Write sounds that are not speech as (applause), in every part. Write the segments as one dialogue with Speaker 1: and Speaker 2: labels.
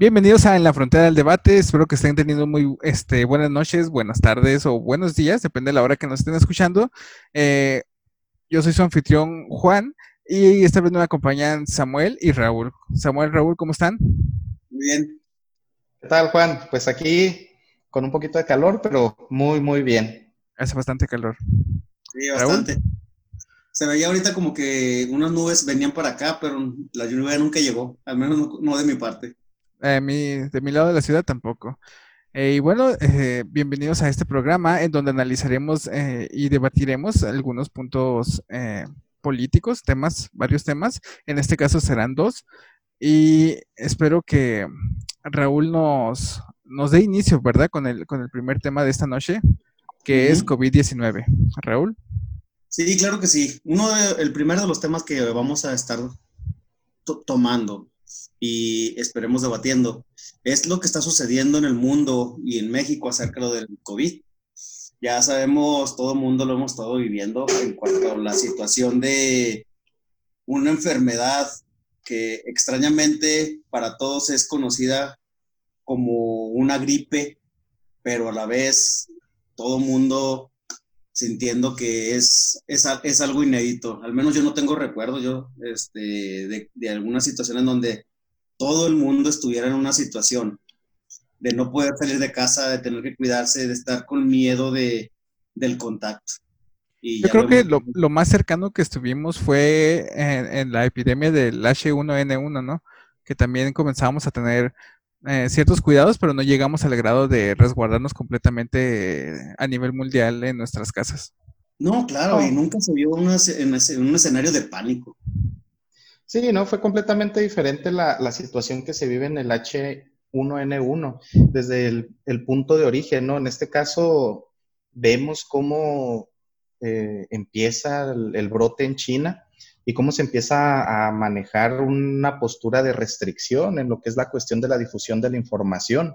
Speaker 1: Bienvenidos a En la Frontera del Debate. Espero que estén teniendo muy este, buenas noches, buenas tardes o buenos días, depende de la hora que nos estén escuchando. Eh, yo soy su anfitrión Juan y esta vez me acompañan Samuel y Raúl. Samuel, Raúl, ¿cómo están?
Speaker 2: Muy bien. ¿Qué tal, Juan? Pues aquí con un poquito de calor, pero muy, muy bien.
Speaker 1: Hace bastante calor.
Speaker 3: Sí, bastante. Se veía ahorita como que unas nubes venían para acá, pero la lluvia nunca llegó, al menos no de mi parte.
Speaker 1: Eh, de mi lado de la ciudad tampoco. Eh, y bueno, eh, bienvenidos a este programa en donde analizaremos y debatiremos algunos puntos políticos, temas, varios temas. En este caso serán dos. Y espero que Raúl nos, nos dé inicio, ¿verdad? Con el, con el primer tema de esta noche, que es COVID-19. Raúl.
Speaker 3: Sí, claro que sí. Uno el primero de los temas que vamos a estar tomando y esperemos debatiendo. Es lo que está sucediendo en el mundo y en México acerca del COVID. Ya sabemos, todo el mundo lo hemos estado viviendo en cuanto a la situación de una enfermedad que extrañamente para todos es conocida como una gripe, pero a la vez todo el mundo sintiendo que es, es, es, algo inédito. Al menos yo no tengo recuerdo yo este, de, de alguna situación en donde todo el mundo estuviera en una situación de no poder salir de casa, de tener que cuidarse, de estar con miedo de, del contacto.
Speaker 1: Y Yo creo que lo, lo, más cercano que estuvimos fue en, la epidemia del H1N1, ¿no? Que también comenzamos a tener eh, ciertos cuidados, pero no llegamos al grado de resguardarnos completamente a nivel mundial en nuestras casas.
Speaker 3: No, claro, y nunca se vio en, en un escenario de pánico.
Speaker 2: Sí, no, fue completamente diferente la, situación que se vive en el H1N1 desde el, punto de origen, ¿no? En este caso vemos cómo eh, empieza el, brote en China y cómo se empieza a manejar una postura de restricción en lo que es la cuestión de la difusión de la información,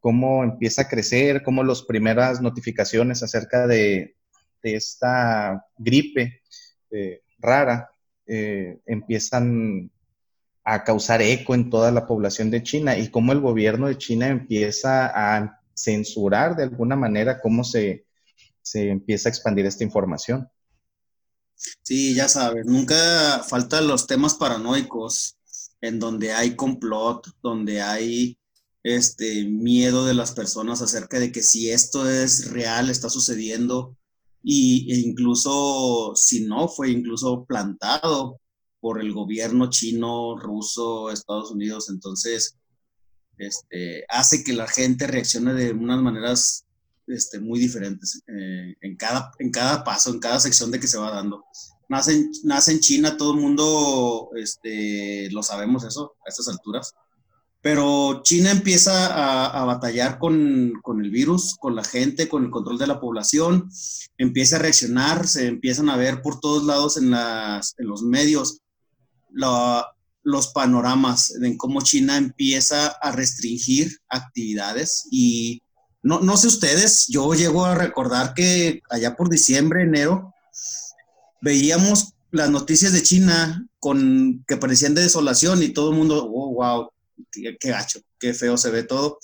Speaker 2: cómo empieza a crecer, cómo las primeras notificaciones acerca de, esta gripe eh, rara eh, empiezan a causar eco en toda la población de China y cómo el gobierno de China empieza a censurar de alguna manera cómo se, se empieza a expandir esta información.
Speaker 3: Sí, ya sabes, nunca faltan los temas paranoicos en donde hay complot, donde hay este miedo de las personas acerca de que si esto es real, está sucediendo, y, e incluso si no, fue incluso plantado por el gobierno chino, ruso, Estados Unidos, entonces este, hace que la gente reaccione de unas maneras este, muy diferentes eh, en, cada, en cada paso, en cada sección de que se va dando. Nace, nace en China, todo el mundo este, lo sabemos eso a estas alturas pero China empieza a, batallar con, el virus, con la gente, con el control de la población, empieza a reaccionar, se empiezan a ver por todos lados en, los medios los panoramas en cómo China empieza a restringir actividades y no, no sé ustedes, yo llego a recordar que allá por diciembre, enero, veíamos las noticias de China con que parecían de desolación y todo el mundo, oh, wow, qué, gacho, qué feo se ve todo.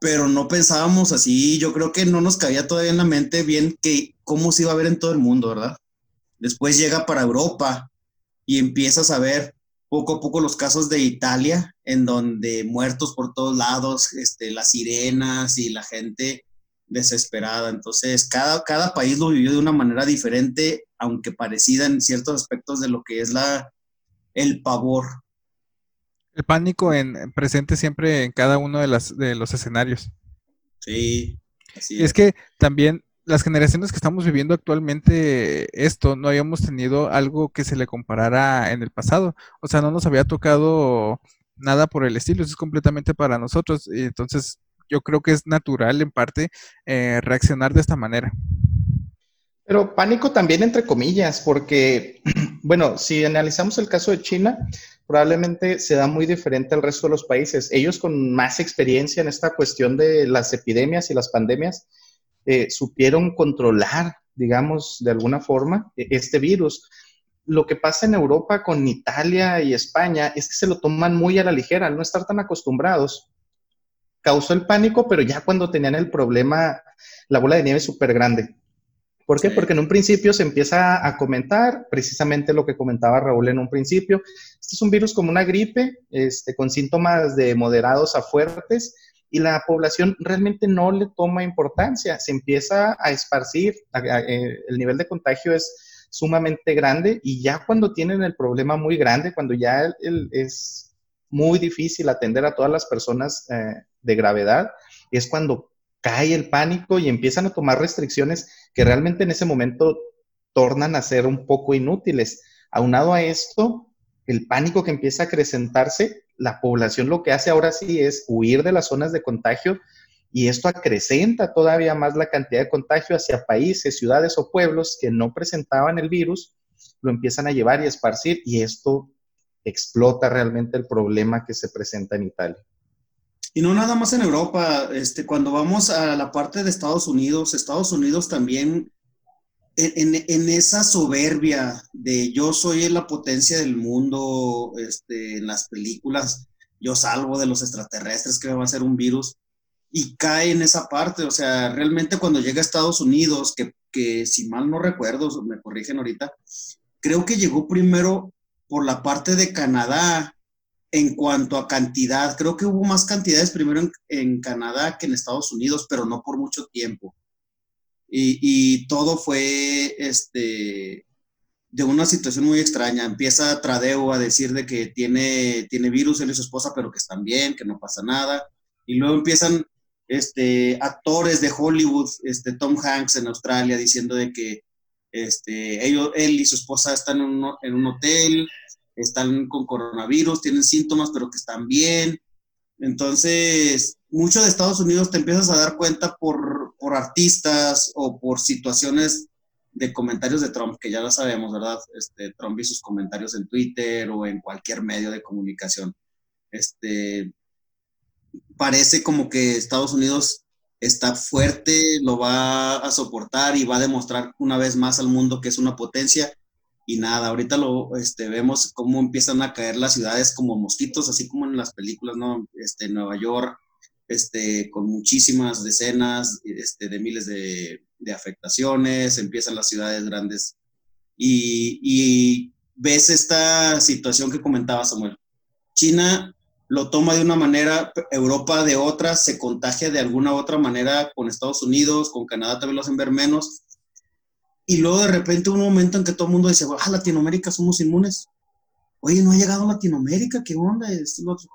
Speaker 3: Pero no pensábamos así, yo creo que no nos cabía todavía en la mente bien que cómo se iba a ver en todo el mundo, ¿verdad? Después llega para Europa y empiezas a ver poco a poco los casos de Italia, en donde muertos por todos lados, este, las sirenas y la gente desesperada. Entonces, cada, cada país lo vivió de una manera diferente, aunque parecida en ciertos aspectos de lo que es la, el pavor
Speaker 1: el pánico en, presente siempre en cada uno de, las, de los escenarios.
Speaker 3: Sí,
Speaker 1: así es. Es que también las generaciones que estamos viviendo actualmente esto, no habíamos tenido algo que se le comparara en el pasado. O sea, no nos había tocado nada por el estilo, eso es completamente para nosotros. Y entonces yo creo que es natural en parte eh, reaccionar de esta manera.
Speaker 2: Pero pánico también entre comillas, porque, (clears throat) bueno, si analizamos el caso de China, probablemente se da muy diferente al resto de los países. Ellos con más experiencia en esta cuestión de las epidemias y las pandemias, eh, supieron controlar, digamos, de alguna forma, e-, este virus. lo que pasa en Europa con Italia y España es que se lo toman muy a la ligera, al no estar tan acostumbrados. Causó el pánico, pero ya cuando tenían el problema, la bola de nieve súper grande. ¿Por qué? Porque en un principio se empieza a comentar precisamente lo que comentaba Raúl en un principio. Este es un virus como una gripe, este, con síntomas de moderados a fuertes, y la población realmente no le toma importancia. Se empieza a esparcir, eh, el nivel de contagio es sumamente grande y ya cuando tienen el problema muy grande, cuando ya es muy difícil atender a todas las personas eh, de gravedad, es cuando cae el pánico y empiezan a tomar restricciones que realmente en ese momento tornan a ser un poco inútiles. Aunado a esto, el pánico que empieza a acrecentarse, la población lo que hace ahora sí es huir de las zonas de contagio y esto acrecenta todavía más la cantidad de contagio hacia países, ciudades o pueblos que no presentaban el virus, lo empiezan a llevar y esparcir y esto explota realmente el problema que se presenta en Italia.
Speaker 3: Y no nada más en Europa, este, cuando vamos a la parte de Estados Unidos, Estados Unidos también en, esa soberbia de yo soy la potencia del mundo, este, en las películas, yo salvo de los extraterrestres que va a ser un virus, y cae en esa parte, o sea, realmente cuando llega a Estados Unidos, que, que si mal no recuerdo, me corrigen ahorita, creo que llegó primero por la parte de Canadá, en cuanto a cantidad, creo que hubo más cantidades primero en, Canadá que en Estados Unidos, pero no por mucho tiempo. Y, todo fue este, de una situación muy extraña. Empieza Tradeo a decir de que tiene, tiene virus él y su esposa, pero que están bien, que no pasa nada. Y luego empiezan este, actores de Hollywood, este, Tom Hanks en Australia, diciendo de que este, ellos, él y su esposa están en un, en un hotel, están con coronavirus, tienen síntomas, pero que están bien. Entonces, mucho de Estados Unidos te empiezas a dar cuenta por, por artistas o por situaciones de comentarios de Trump, que ya lo sabemos, ¿verdad? Este, Trump y sus comentarios en Twitter o en cualquier medio de comunicación. Este, parece como que Estados Unidos está fuerte, lo va a soportar y va a demostrar una vez más al mundo que es una potencia y nada, ahorita lo este, vemos cómo empiezan a caer las ciudades como mosquitos, así como en las películas, ¿no? Este, Nueva York, este, con muchísimas decenas este, de miles de, de afectaciones, empiezan las ciudades grandes y, y ves esta situación que comentaba Samuel. China lo toma de una manera, Europa de otra, se contagia de alguna otra manera con Estados Unidos, con Canadá también lo hacen ver menos, y luego de repente un momento en que todo el mundo dice, ah, Latinoamérica somos inmunes. Oye, no ha llegado Latinoamérica, ¿qué onda? Es otro.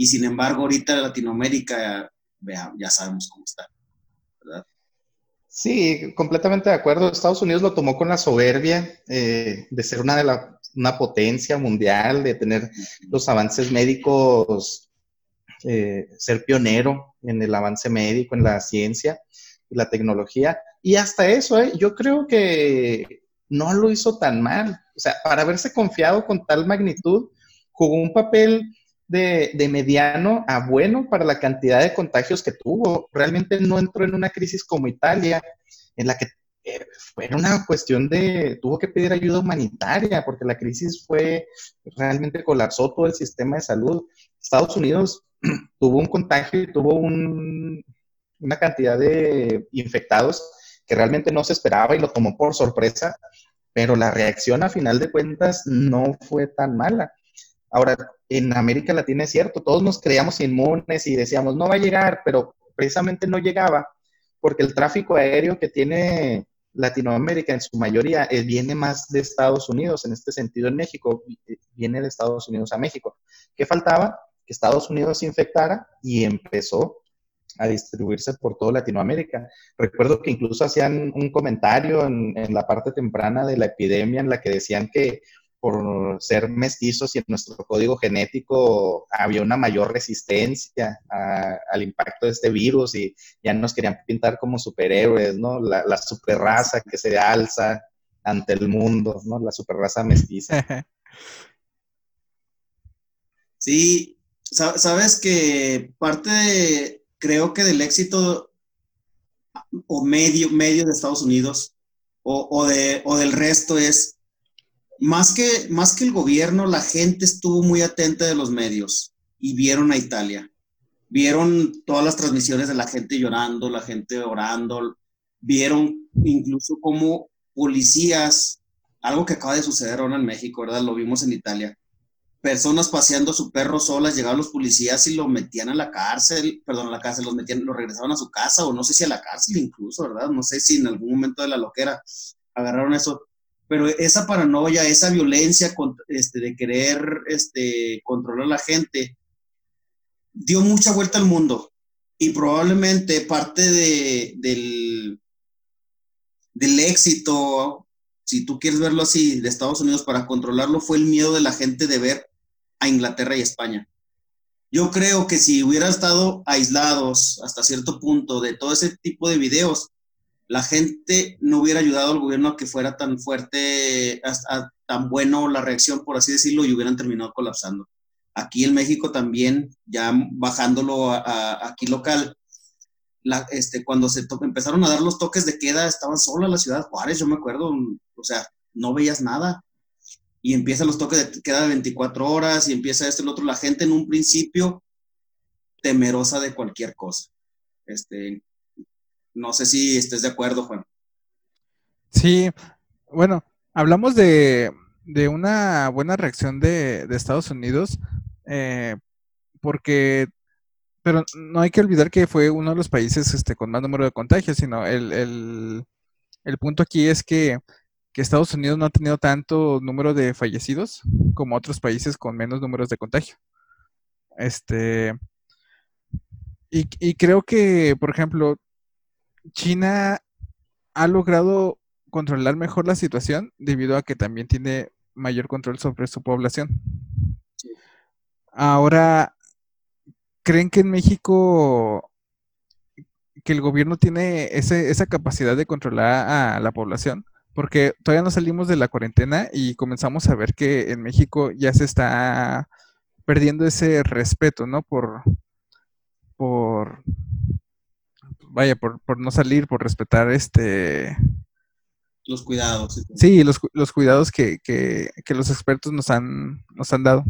Speaker 3: Y sin embargo, ahorita Latinoamérica, vea, ya sabemos cómo está, ¿verdad?
Speaker 2: Sí, completamente de acuerdo. Estados Unidos lo tomó con la soberbia eh, de ser una, de la, una potencia mundial, de tener los avances médicos, eh, ser pionero en el avance médico, en la ciencia y la tecnología. Y hasta eso, ¿eh? yo creo que no lo hizo tan mal. O sea, para haberse confiado con tal magnitud, jugó un papel de, mediano a bueno para la cantidad de contagios que tuvo. Realmente no entró en una crisis como Italia, en la que eh, fue una cuestión de, tuvo que pedir ayuda humanitaria, porque la crisis fue, realmente colapsó todo el sistema de salud. Estados Unidos (clears throat) tuvo un contagio y tuvo una cantidad de infectados que realmente no se esperaba y lo tomó por sorpresa, pero la reacción a final de cuentas no fue tan mala. Ahora, en América Latina es cierto, todos nos creíamos inmunes y decíamos, no va a llegar, pero precisamente no llegaba porque el tráfico aéreo que tiene Latinoamérica en su mayoría eh, viene más de Estados Unidos, en este sentido en México, viene de Estados Unidos a México. ¿Qué faltaba? Que Estados Unidos se infectara y empezó a distribuirse por toda Latinoamérica. Recuerdo que incluso hacían un comentario en, la parte temprana de la epidemia en la que decían que por ser mestizos y en nuestro código genético había una mayor resistencia al impacto de este virus y ya nos querían pintar como superhéroes, ¿no? La, la superraza que se alza ante el mundo, ¿no? La superraza mestiza. (laughs)
Speaker 3: Sí, sabes que parte de, creo que del éxito o medio, medio de Estados Unidos o, o, de, o del resto es más que, más que el gobierno, la gente estuvo muy atenta de los medios y vieron a Italia. Vieron todas las transmisiones de la gente llorando, la gente orando, vieron incluso como policías, algo que acaba de suceder ahora en México, ¿verdad? Lo vimos en Italia. Personas paseando su perro solas, llegaban los policías y lo metían a la cárcel, perdón, a la cárcel, los metían, lo regresaban a su casa, o no sé si a la cárcel incluso, ¿verdad? No sé si en algún momento de la loquera agarraron eso pero esa paranoia, esa violencia este, de querer este, controlar a la gente, dio mucha vuelta al mundo y probablemente parte de, del, del éxito, si tú quieres verlo así, de Estados Unidos para controlarlo fue el miedo de la gente de ver a Inglaterra y España. Yo creo que si hubiera estado aislados hasta cierto punto de todo ese tipo de videos, la gente no hubiera ayudado al gobierno a que fuera tan fuerte, tan bueno la reacción, por así decirlo, y hubieran terminado colapsando. Aquí en México también, ya bajándolo a, aquí local, este, cuando se empezaron a dar los toques de queda, estaban sola la ciudad Juárez, yo me acuerdo, o sea, no veías nada. Y empiezan los toques de queda de 24 horas y empieza esto y lo otro. La gente en un principio temerosa de cualquier cosa. Este, no sé si estés de acuerdo, Juan.
Speaker 1: Sí, bueno, hablamos de, una buena reacción de, Estados Unidos, eh, porque, pero no hay que olvidar que fue uno de los países este, con más número de contagios, sino el, el, punto aquí es que, que, Estados Unidos no ha tenido tanto número de fallecidos como otros países con menos números de contagio. Este, y, y creo que, por ejemplo, China ha logrado controlar mejor la situación debido a que también tiene mayor control sobre su población. Ahora, ¿creen que en México que el gobierno tiene esa capacidad de controlar a la población? Porque todavía no salimos de la cuarentena y comenzamos a ver que en México ya se está perdiendo ese respeto, ¿no? Por, por vaya, por, no salir, por respetar este...
Speaker 3: Los cuidados.
Speaker 1: Sí, los, los cuidados que, los expertos nos han, nos han dado.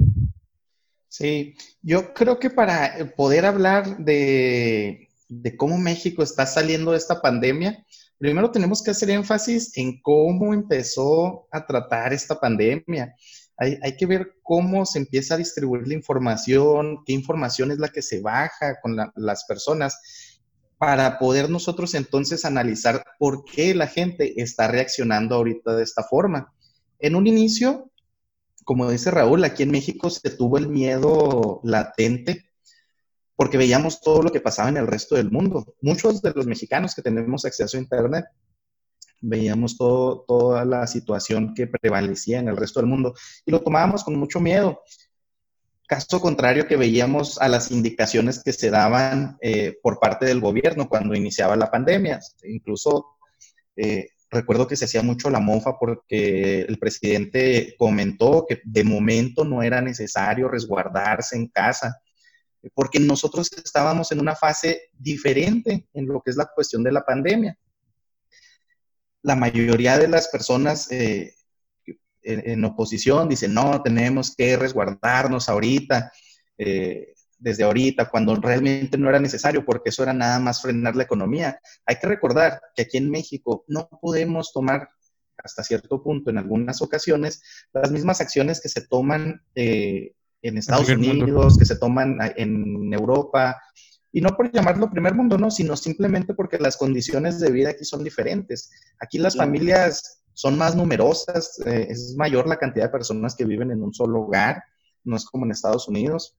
Speaker 2: Sí, yo creo que para poder hablar de, cómo México está saliendo de esta pandemia, primero tenemos que hacer énfasis en cómo empezó a tratar esta pandemia. Hay, que ver cómo se empieza a distribuir la información, qué información es la que se baja con las personas para poder nosotros entonces analizar por qué la gente está reaccionando ahorita de esta forma. En un inicio, como dice Raúl, aquí en México se tuvo el miedo latente porque veíamos todo lo que pasaba en el resto del mundo. Muchos de los mexicanos que tenemos acceso a Internet veíamos todo, toda la situación que prevalecía en el resto del mundo y lo tomábamos con mucho miedo. Caso contrario que veíamos a las indicaciones que se daban eh, por parte del gobierno cuando iniciaba la pandemia. Incluso eh, recuerdo que se hacía mucho la mofa porque el presidente comentó que de momento no era necesario resguardarse en casa, porque nosotros estábamos en una fase diferente en lo que es la cuestión de la pandemia. La mayoría de las personas eh, en, oposición dicen, no, tenemos que resguardarnos ahorita, eh, desde ahorita, cuando realmente no era necesario, porque eso era nada más frenar la economía. Hay que recordar que aquí en México no podemos tomar hasta cierto punto, en algunas ocasiones, las mismas acciones que se toman eh, en Estados Unidos, que se toman en Europa, y no por llamarlo primer mundo, no, sino simplemente porque las condiciones de vida aquí son diferentes. Aquí las familias son más numerosas, eh, es mayor la cantidad de personas que viven en un solo hogar, no es como en Estados Unidos.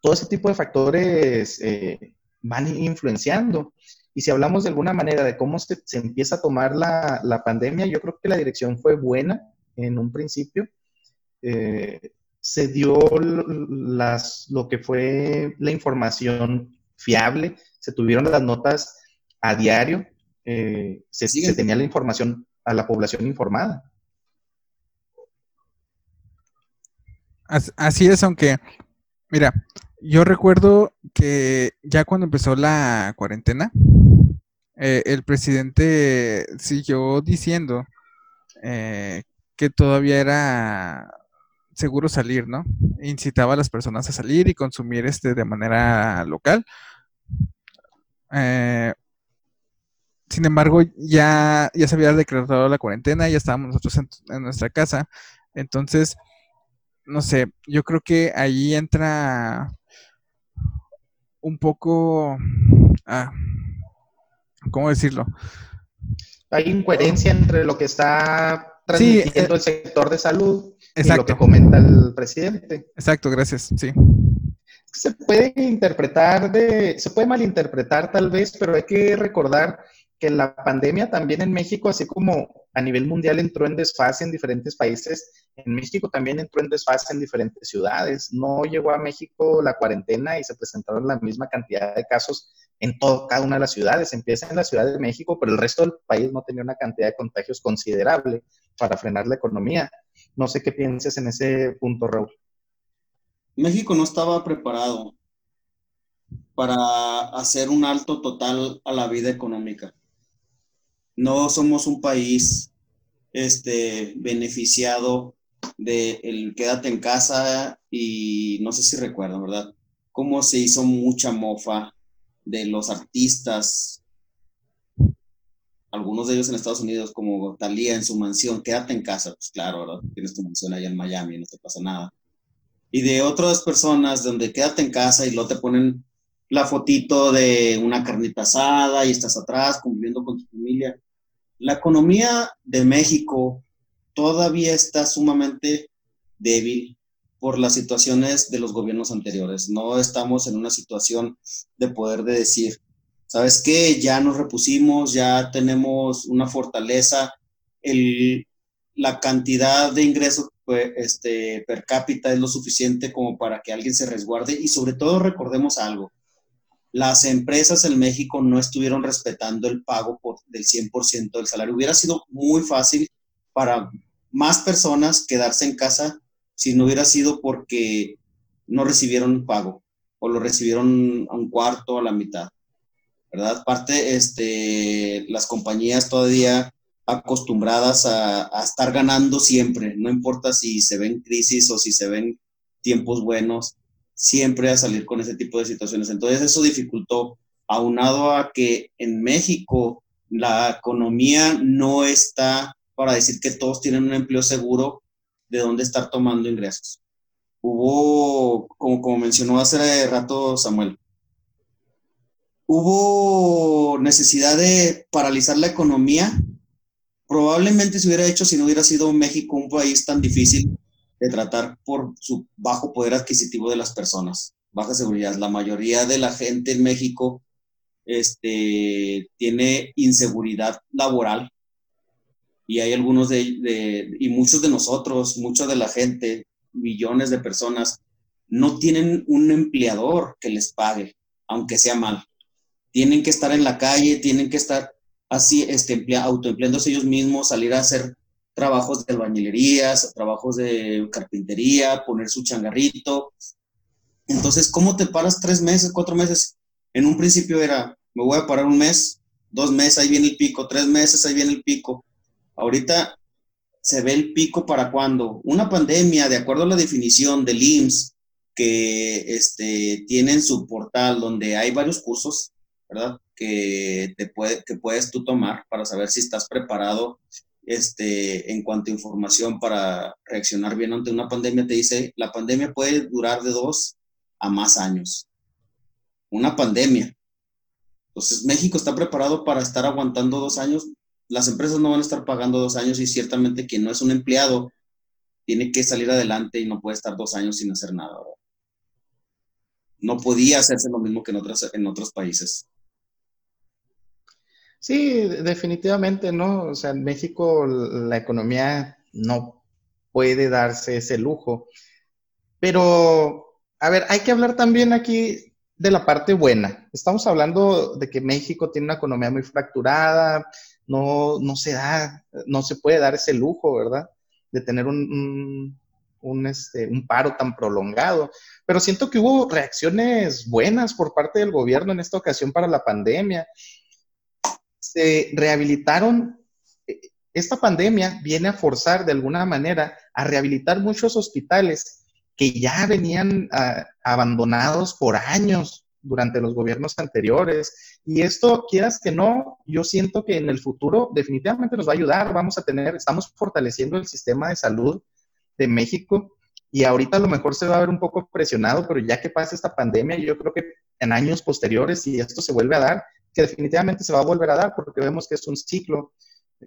Speaker 2: Todo ese tipo de factores eh, van influenciando. Y si hablamos de alguna manera de cómo se, empieza a tomar la, pandemia, yo creo que la dirección fue buena en un principio. Eh, se dio las, lo que fue la información fiable, se tuvieron las notas a diario, se, se, tenía la información a la población informada.
Speaker 1: Así es, aunque, mira, yo recuerdo que ya cuando empezó la cuarentena, eh, el presidente siguió diciendo eh, que todavía era seguro salir, ¿no? Incitaba a las personas a salir y consumir este de manera local. Eh, sin embargo, ya, ya se había decretado la cuarentena, ya estábamos nosotros en, nuestra casa. Entonces, no sé, yo creo que ahí entra un poco, ah, ¿cómo decirlo?
Speaker 2: Hay incoherencia entre lo que está transmitiendo
Speaker 1: eh,
Speaker 2: el sector de salud y lo que comenta el presidente.
Speaker 1: Exacto, gracias, sí.
Speaker 2: Se puede interpretar de, se puede malinterpretar tal vez, pero hay que recordar que la pandemia también en México, así como a nivel mundial entró en desfase en diferentes países, en México también entró en desfase en diferentes ciudades. No llegó a México la cuarentena y se presentaron la misma cantidad de casos en todo, cada una de las ciudades. Empieza en la Ciudad de México, pero el resto del país no tenía una cantidad de contagios considerable para frenar la economía. No sé qué pienses en ese punto, Raúl.
Speaker 3: México no estaba preparado para hacer un alto total a la vida económica no somos un país este, beneficiado de el quédate en casa y no sé si recuerdan, ¿verdad? Cómo se hizo mucha mofa de los artistas, algunos de ellos en Estados Unidos, como Talía en su mansión, quédate en casa, pues claro, ¿verdad? Tienes tu mansión allá en Miami, no te pasa nada. Y de otras personas donde quédate en casa y luego te ponen la fotito de una carnita asada y estás atrás conviviendo con tu familia. La economía de México todavía está sumamente débil por las situaciones de los gobiernos anteriores. No estamos en una situación de poder de decir, ¿sabes qué? Ya nos repusimos, ya tenemos una fortaleza, el, la cantidad de ingresos pues, este, per cápita es lo suficiente como para que alguien se resguarde y sobre todo recordemos algo, las empresas en México no estuvieron respetando el pago por, del 100% del salario. Hubiera sido muy fácil para más personas quedarse en casa si no hubiera sido porque no recibieron pago o lo recibieron a un cuarto, a la mitad. ¿Verdad? Aparte, este, las compañías todavía acostumbradas a estar ganando siempre, no importa si se ven crisis o si se ven tiempos buenos, siempre a salir con ese tipo de situaciones. Entonces eso dificultó, aunado a que en México la economía no está para decir que todos tienen un empleo seguro de dónde estar tomando ingresos. Hubo, como, como mencionó hace rato Samuel, hubo necesidad de paralizar la economía. Probablemente se hubiera hecho si no hubiera sido México un país tan difícil de tratar por su bajo poder adquisitivo de las personas, baja seguridad. La mayoría de la gente en México este, tiene inseguridad laboral y hay algunos de, y muchos de nosotros, mucha de la gente, millones de personas, no tienen un empleador que les pague, aunque sea mal. Tienen que estar en la calle, tienen que estar así, este, autoempleándose ellos mismos, salir a hacer trabajos de albañilerías, trabajos de carpintería, poner su changarrito. Entonces, ¿cómo te paras tres meses, cuatro meses? En un principio era, me voy a parar un mes, dos meses, ahí viene el pico, tres meses, ahí viene el pico. Ahorita se ve el pico para cuando una pandemia, de acuerdo a la definición del IMSS, que este, tienen su portal donde hay varios cursos, ¿verdad? Que, te puede, que puedes tú tomar para saber si estás preparado este, en cuanto a información para reaccionar bien ante una pandemia, te dice, la pandemia puede durar de dos a más años. Una pandemia. Entonces, México está preparado para estar aguantando dos años. Las empresas no van a estar pagando dos años y ciertamente quien no es un empleado tiene que salir adelante y no puede estar dos años sin hacer nada. No podía hacerse lo mismo que en, en otros países.
Speaker 2: Sí, definitivamente, ¿no? O sea, en México la economía no puede darse ese lujo. Pero, a ver, hay que hablar también aquí de la parte buena. Estamos hablando de que México tiene una economía muy fracturada, no, no se da, no se puede dar ese lujo, ¿verdad? De tener un, un, este, un paro tan prolongado. Pero siento que hubo reacciones buenas por parte del gobierno en esta ocasión para la pandemia se rehabilitaron eh, esta pandemia viene a forzar de alguna manera a rehabilitar muchos hospitales que ya venían ah, abandonados por años durante los gobiernos anteriores. Y esto, quieras que no, yo siento que en el futuro definitivamente nos va a ayudar. Vamos a tener, estamos fortaleciendo el sistema de salud de México y ahorita a lo mejor se va a ver un poco presionado, pero ya que pasa esta pandemia, yo creo que en años posteriores, si esto se vuelve a dar, que definitivamente se va a volver a dar, porque vemos que es un ciclo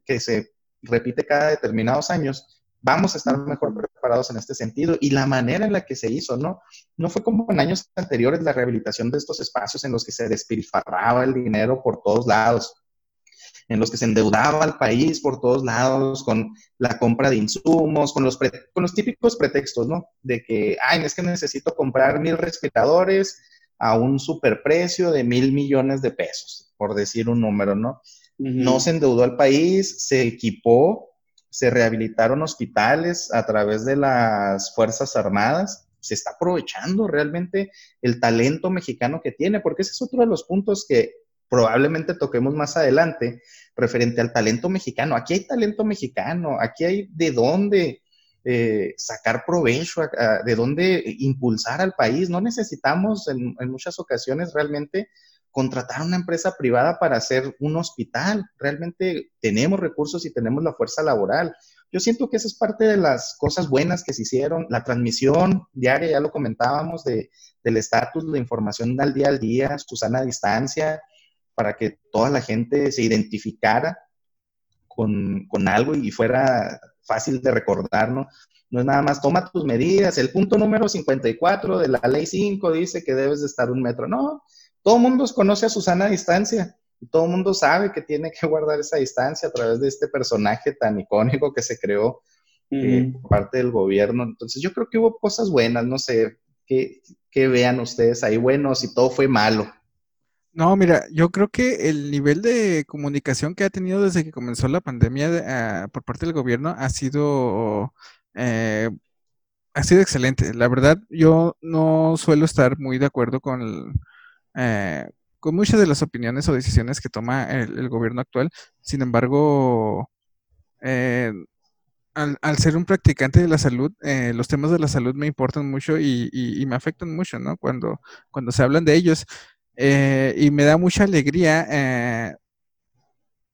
Speaker 2: que se repite cada determinados años, vamos a estar mejor preparados en este sentido. Y la manera en la que se hizo, ¿no? No fue como en años anteriores la rehabilitación de estos espacios en los que se despilfarraba el dinero por todos lados, en los que se endeudaba al país por todos lados con la compra de insumos, con los, con los típicos pretextos, ¿no? De que, ay, es que necesito comprar mil respiradores a un superprecio de mil millones de pesos, por decir un número, ¿no? No se endeudó al país, se equipó, se rehabilitaron hospitales a través de las Fuerzas Armadas, se está aprovechando realmente el talento mexicano que tiene, porque ese es otro de los puntos que probablemente toquemos más adelante referente al talento mexicano. Aquí hay talento mexicano, aquí hay de dónde eh, sacar provecho, de dónde impulsar al país. No necesitamos en, muchas ocasiones realmente contratar una empresa privada para hacer un hospital. Realmente tenemos recursos y tenemos la fuerza laboral. Yo siento que esa es parte de las cosas buenas que se hicieron. La transmisión diaria, ya lo comentábamos, de, del estatus, la información al día al día, su sana distancia, para que toda la gente se identificara con, con algo y fuera fácil de recordar, ¿no? No es nada más toma tus medidas. El punto número 54 de la ley 5 dice que debes de estar un metro. No, todo el mundo conoce a Susana a distancia y todo el mundo sabe que tiene que guardar esa distancia a través de este personaje tan icónico que se creó eh, por parte del gobierno. Entonces yo creo que hubo cosas buenas, no sé, que, vean ustedes ahí buenos y todo fue malo.
Speaker 1: No, mira, yo creo que el nivel de comunicación que ha tenido desde que comenzó la pandemia ah, por parte del gobierno ha sido eh, ha sido excelente. La verdad, yo no suelo estar muy de acuerdo con eh, con muchas de las opiniones o decisiones que toma el, gobierno actual. Sin embargo, eh, al, ser un practicante de la salud, eh, los temas de la salud me importan mucho y, me afectan mucho, ¿no? Cuando, cuando se hablan de ellos. Y me da mucha alegría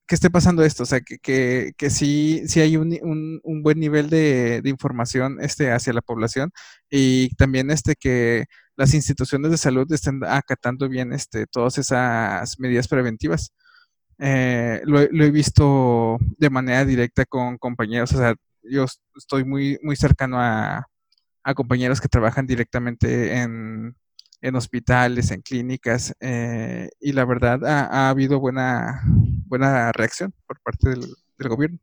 Speaker 1: que esté pasando esto, o sea, que, que, que sí, sí hay un, un, buen nivel de, de, información este, hacia la población y también este, que las instituciones de salud estén acatando bien este, todas esas medidas preventivas. Eh, lo, he visto de manera directa con compañeros, o sea, yo estoy muy, muy cercano a, compañeros que trabajan directamente en, hospitales, en clínicas, eh, y la verdad ha, habido buena, buena reacción por parte del gobierno.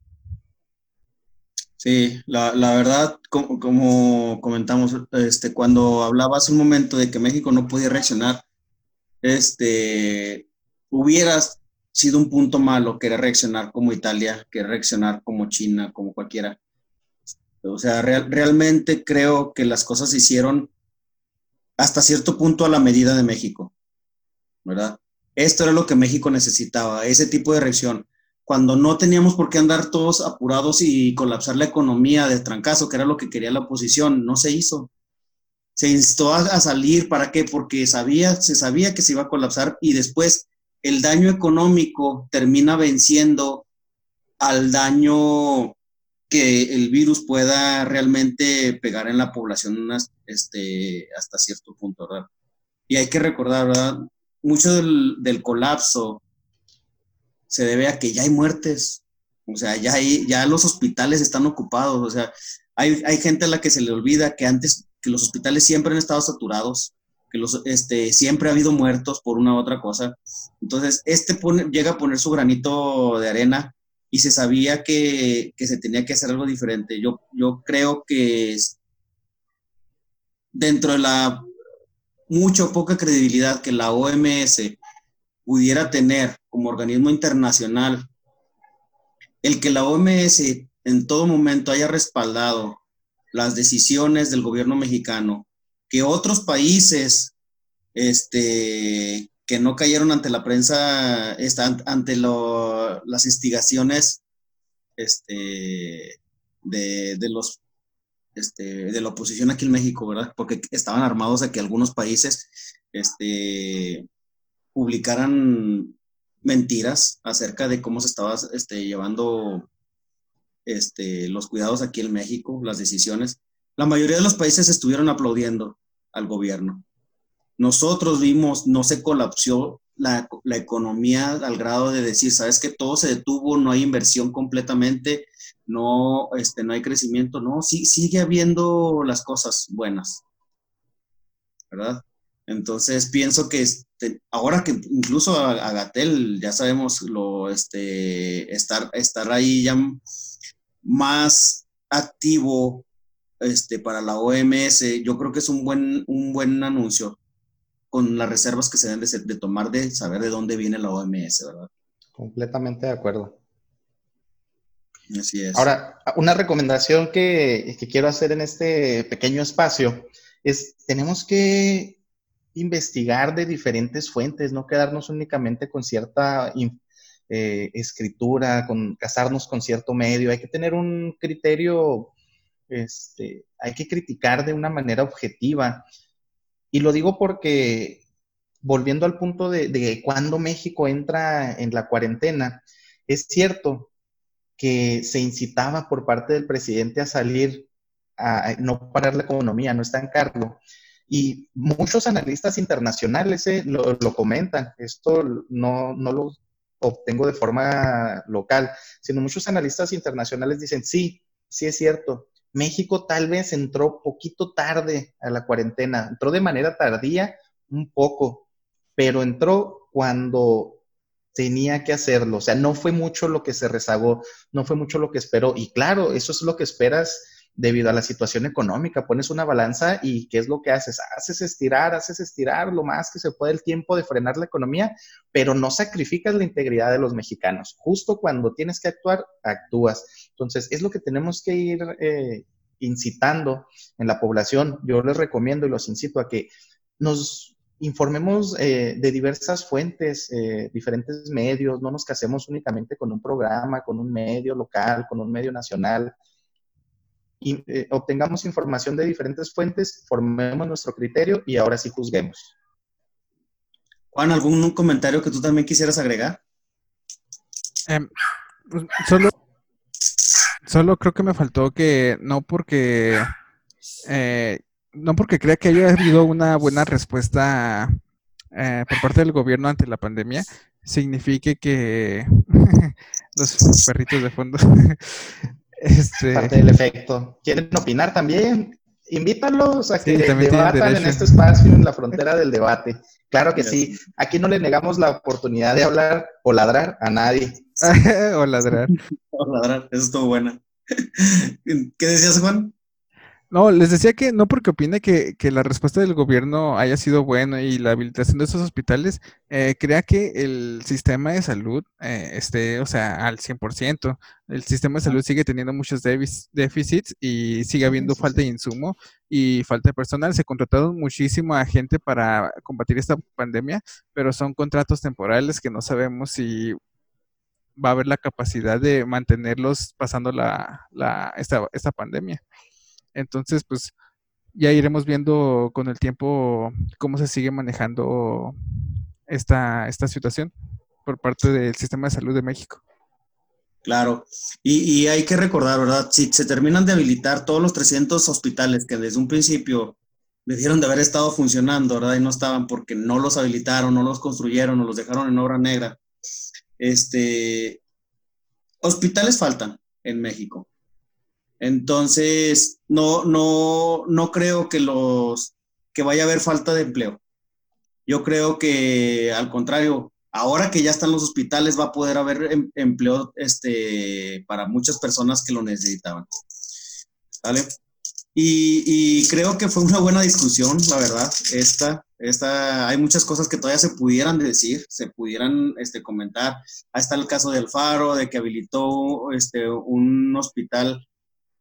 Speaker 3: Sí, la, verdad, como, comentamos, este, cuando hablaba hace un momento de que México no podía reaccionar, este, hubiera sido un punto malo querer reaccionar como Italia, querer reaccionar como China, como cualquiera. O sea, realmente creo que las cosas se hicieron hasta cierto punto a la medida de México, ¿verdad? Esto era lo que México necesitaba, ese tipo de reacción cuando no teníamos por qué andar todos apurados y colapsar la economía de trancazo, que era lo que quería la oposición, no se hizo. Se instó a, salir, ¿para qué? Porque sabía, se sabía que se iba a colapsar y después el daño económico termina venciendo al daño que el virus pueda realmente pegar en la población este, hasta cierto punto, ¿verdad? Y hay que recordar, ¿verdad? Mucho del, del colapso se debe a que ya hay muertes, o sea, ya, hay, ya los hospitales están ocupados, o sea, hay, hay, gente a la que se le olvida que antes, que los hospitales siempre han estado saturados, que los, este, siempre ha habido muertos por una u otra cosa. Entonces, este pone, llega a poner su granito de arena y se sabía que, que se tenía que hacer algo diferente. Yo, yo creo que dentro de la mucha o poca credibilidad que la OMS pudiera tener como organismo internacional, el que la OMS en todo momento haya respaldado las decisiones del gobierno mexicano, que otros países este, que no cayeron ante la prensa, ante las instigaciones este, de, los este, de la oposición aquí en México, ¿verdad? Porque estaban armados de que algunos países este, publicaran mentiras acerca de cómo se estaba este, llevando este, los cuidados aquí en México, las decisiones. La mayoría de los países estuvieron aplaudiendo al gobierno. Nosotros vimos, no se colapsó la, economía al grado de decir, sabes que todo se detuvo, no hay inversión completamente, no, este, no hay crecimiento, no, sí, sigue habiendo las cosas buenas, ¿verdad? Entonces pienso que este, ahora que incluso a, Gatel ya sabemos lo este estar, estar ahí ya más activo este, para la OMS, yo creo que es un buen, un buen anuncio con las reservas que se deben de, de tomar de saber de dónde viene la OMS, ¿verdad?
Speaker 2: Completamente de acuerdo.
Speaker 3: Así es.
Speaker 2: Ahora, una recomendación que, que quiero hacer en este pequeño espacio es, tenemos que investigar de diferentes fuentes, no quedarnos únicamente con cierta eh, escritura, con casarnos con cierto medio. Hay que tener un criterio, este, hay que criticar de una manera objetiva. Y lo digo porque, volviendo al punto de, cuando México entra en la cuarentena, es cierto que se incitaba por parte del presidente a salir, a no parar la economía, no cargo. Y muchos analistas internacionales eh, lo, comentan. Esto no, no lo obtengo de forma local, sino muchos analistas internacionales dicen, sí, sí es cierto. México tal vez entró poquito tarde a la cuarentena, entró de manera tardía un poco, pero entró cuando tenía que hacerlo. O sea, no fue mucho lo que se rezagó, no fue mucho lo que esperó. Y claro, eso es lo que esperas debido a la situación económica. Pones una balanza y ¿qué es lo que haces? Haces estirar, haces estirar lo más que se puede el tiempo de frenar la economía, pero no sacrificas la integridad de los mexicanos. Justo cuando tienes que actuar, actúas. Entonces, es lo que tenemos que ir eh, incitando en la población. Yo les recomiendo y los incito a que nos informemos eh, de diversas fuentes, eh, diferentes medios, no nos casemos únicamente con un programa, con un medio local, con un medio nacional, eh, obtengamos información de diferentes fuentes, formemos nuestro criterio y ahora sí juzguemos.
Speaker 3: Juan, ¿algún comentario que tú también quisieras agregar?
Speaker 1: Em, pues, solo, solo creo que me faltó que no porque eh, no porque crea que haya habido una buena respuesta eh, por parte del gobierno ante la pandemia, signifique que (laughs) los perritos de fondo (laughs)
Speaker 2: Este... Parte del efecto. ¿Quieren opinar también? Invítalos a que debatan en este espacio, en la frontera del debate. Claro que sí. Aquí no le negamos la oportunidad de hablar o ladrar a nadie. (laughs)
Speaker 1: o ladrar. (laughs)
Speaker 3: o ladrar, eso estuvo bueno. (laughs) ¿Qué decías, Juan?
Speaker 1: No, les decía que no porque opine que, la respuesta del gobierno haya sido buena y la habilitación de esos hospitales, eh, crea que el sistema de salud eh, esté, o sea, al 100%. El sistema de salud sigue teniendo muchos déficits y sigue habiendo falta de insumo y falta de personal. Se contrataron muchísimo a gente para combatir esta pandemia, pero son contratos temporales que no sabemos si va a haber la capacidad de mantenerlos pasando la, esta, esta pandemia. Entonces, pues ya iremos viendo con el tiempo cómo se sigue manejando esta, esta situación por parte del sistema de salud de México.
Speaker 3: Claro, y, hay que recordar, ¿verdad? Si se terminan de habilitar todos los 300 hospitales que desde un principio debieron de haber estado funcionando, ¿verdad? Y no estaban porque no los habilitaron, no los construyeron, o los dejaron en obra negra. Este, hospitales faltan en México. Entonces, no, no, no creo que los que vaya a haber falta de empleo. Yo creo que al contrario, ahora que ya están los hospitales va a poder haber em, empleo este, para muchas personas que lo necesitaban. ¿Vale? Y, creo que fue una buena discusión, la verdad. Esta, esta, hay muchas cosas que todavía se pudieran decir, se pudieran este, comentar. Ahí está el caso del Faro, de que habilitó este, un hospital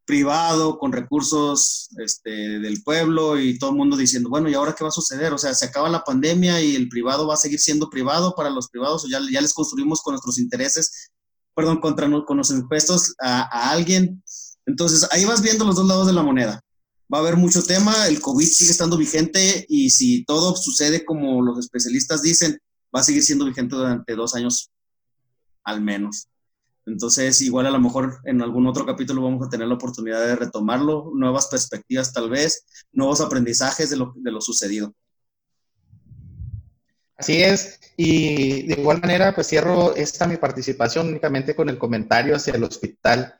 Speaker 3: privado con recursos este, del pueblo y todo el mundo diciendo, bueno, ¿y ahora qué va a suceder? O sea, se acaba la pandemia y el privado va a seguir siendo privado para los privados o ya, les construimos con nuestros intereses perdón, contra con los impuestos a, a alguien. Entonces, ahí vas viendo los dos lados de la moneda va a haber mucho tema, el COVID sigue estando vigente y si todo sucede como los especialistas dicen, va a seguir siendo vigente durante dos años al menos. Entonces, igual a lo mejor en algún otro capítulo vamos a tener la oportunidad de retomarlo, nuevas perspectivas tal vez, nuevos aprendizajes de lo, de lo sucedido.
Speaker 2: Así es, y de igual manera, pues cierro esta mi participación únicamente con el comentario hacia el hospital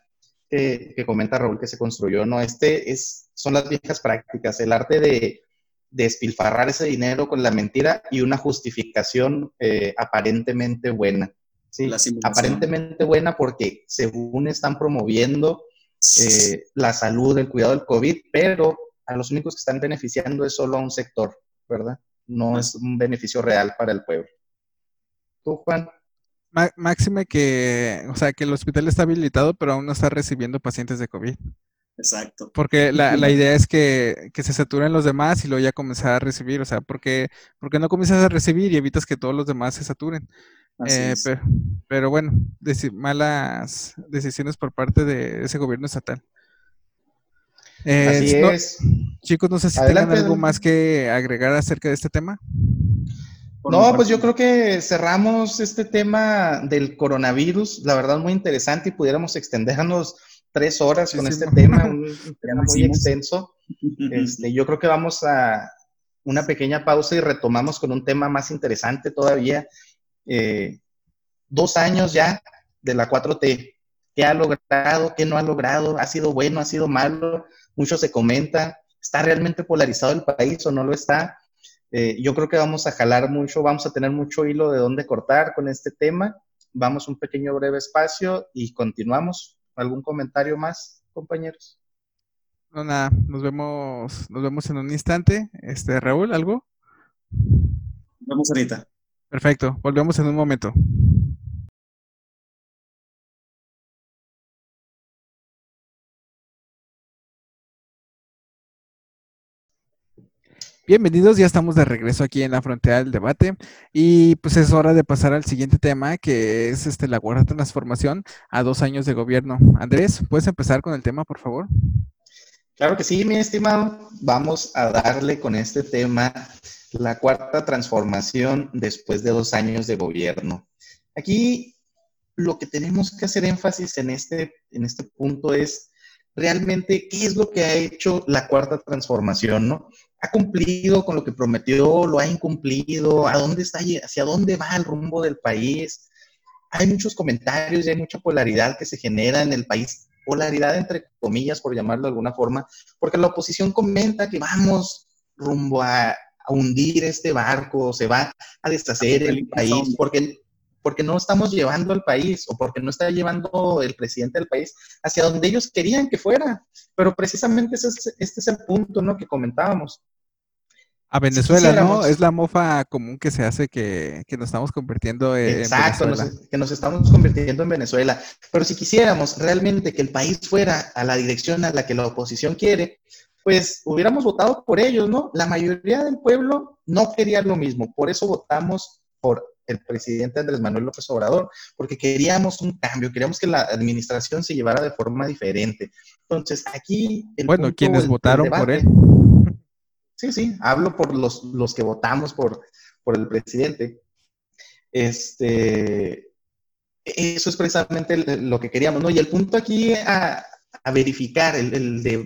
Speaker 2: que, comenta Raúl que se construyó, ¿no? Este es, son las viejas prácticas, el arte de, despilfarrar ese dinero con la mentira y una justificación eh, aparentemente buena. ¿sí? Aparentemente buena porque según están promoviendo eh, la salud, el cuidado del COVID, pero a los únicos que están beneficiando es solo a un sector, ¿verdad? No es un beneficio real para el pueblo. ¿Tú, Juan?
Speaker 1: Máxime que, o sea, que el hospital está habilitado, pero aún no está recibiendo pacientes de COVID.
Speaker 3: Exacto.
Speaker 1: Porque la, la idea es que, se saturen los demás y luego ya comenzar a recibir, o sea, porque, porque no comienzas a recibir y evitas que todos los demás se saturen. Eh, pero, bueno, malas decisiones por parte de ese gobierno estatal.
Speaker 2: Eh, Así es.
Speaker 1: Chicos, no sé si tienen algo más que agregar acerca de este tema.
Speaker 2: No, pues yo creo que cerramos este tema del coronavirus, la verdad muy interesante y pudiéramos extendernos tres horas con este tema, (laughs) un, tema muy extenso. Este, yo creo que vamos a una pequeña pausa y retomamos con un tema más interesante todavía. Eh, dos años ya de la 4T. ¿Qué ha logrado? ¿Qué no ha logrado? ¿Ha sido bueno? ¿Ha sido malo? Mucho se comenta. ¿Está realmente polarizado el país o no lo está? Eh, yo creo que vamos a jalar mucho, vamos a tener mucho hilo de dónde cortar con este tema. Vamos un pequeño breve espacio y continuamos. ¿Algún comentario más, compañeros?
Speaker 1: No, nada, nos vemos, nos vemos en un instante. Este, Raúl, ¿algo?
Speaker 3: Vamos ahorita.
Speaker 1: Perfecto, volvemos en un momento. Bienvenidos, ya estamos de regreso aquí en la frontera del debate y pues es hora de pasar al siguiente tema que es este la cuarta transformación a dos años de gobierno. Andrés, ¿puedes empezar con el tema, por favor?
Speaker 2: Claro que sí, mi estimado. Vamos a darle con este tema la cuarta transformación después de dos años de gobierno. Aquí lo que tenemos que hacer énfasis en este, en este punto es realmente qué es lo que ha hecho la cuarta transformación, ¿no? Ha cumplido con lo que prometió, lo ha incumplido, a dónde está, hacia dónde va el rumbo del país. Hay muchos comentarios y hay mucha polaridad que se genera en el país, polaridad entre comillas, por llamarlo de alguna forma, porque la oposición comenta que vamos rumbo a, hundir este barco, se va a deshacer el país, porque, porque no estamos llevando al país o porque no está llevando el presidente del país hacia donde ellos querían que fuera. Pero precisamente ese este es el punto ¿no? que comentábamos.
Speaker 1: A Venezuela, ¿no? Es la mofa común que se hace que, nos estamos convirtiendo
Speaker 2: en Exacto, que nos estamos convirtiendo en Venezuela. Pero si quisiéramos realmente que el país fuera a la dirección a la que la oposición quiere, pues hubiéramos votado por ellos, ¿no? La mayoría del pueblo no quería lo mismo, por eso votamos por el presidente Andrés Manuel López Obrador, porque queríamos un cambio, queríamos que la administración se llevara de forma diferente. Entonces, aquí...
Speaker 1: bueno, quienes votaron por él.
Speaker 2: Sí, sí, hablo por los, los que votamos por, por el presidente. Este, eso es precisamente lo que queríamos, ¿no? Y el punto aquí a, verificar el,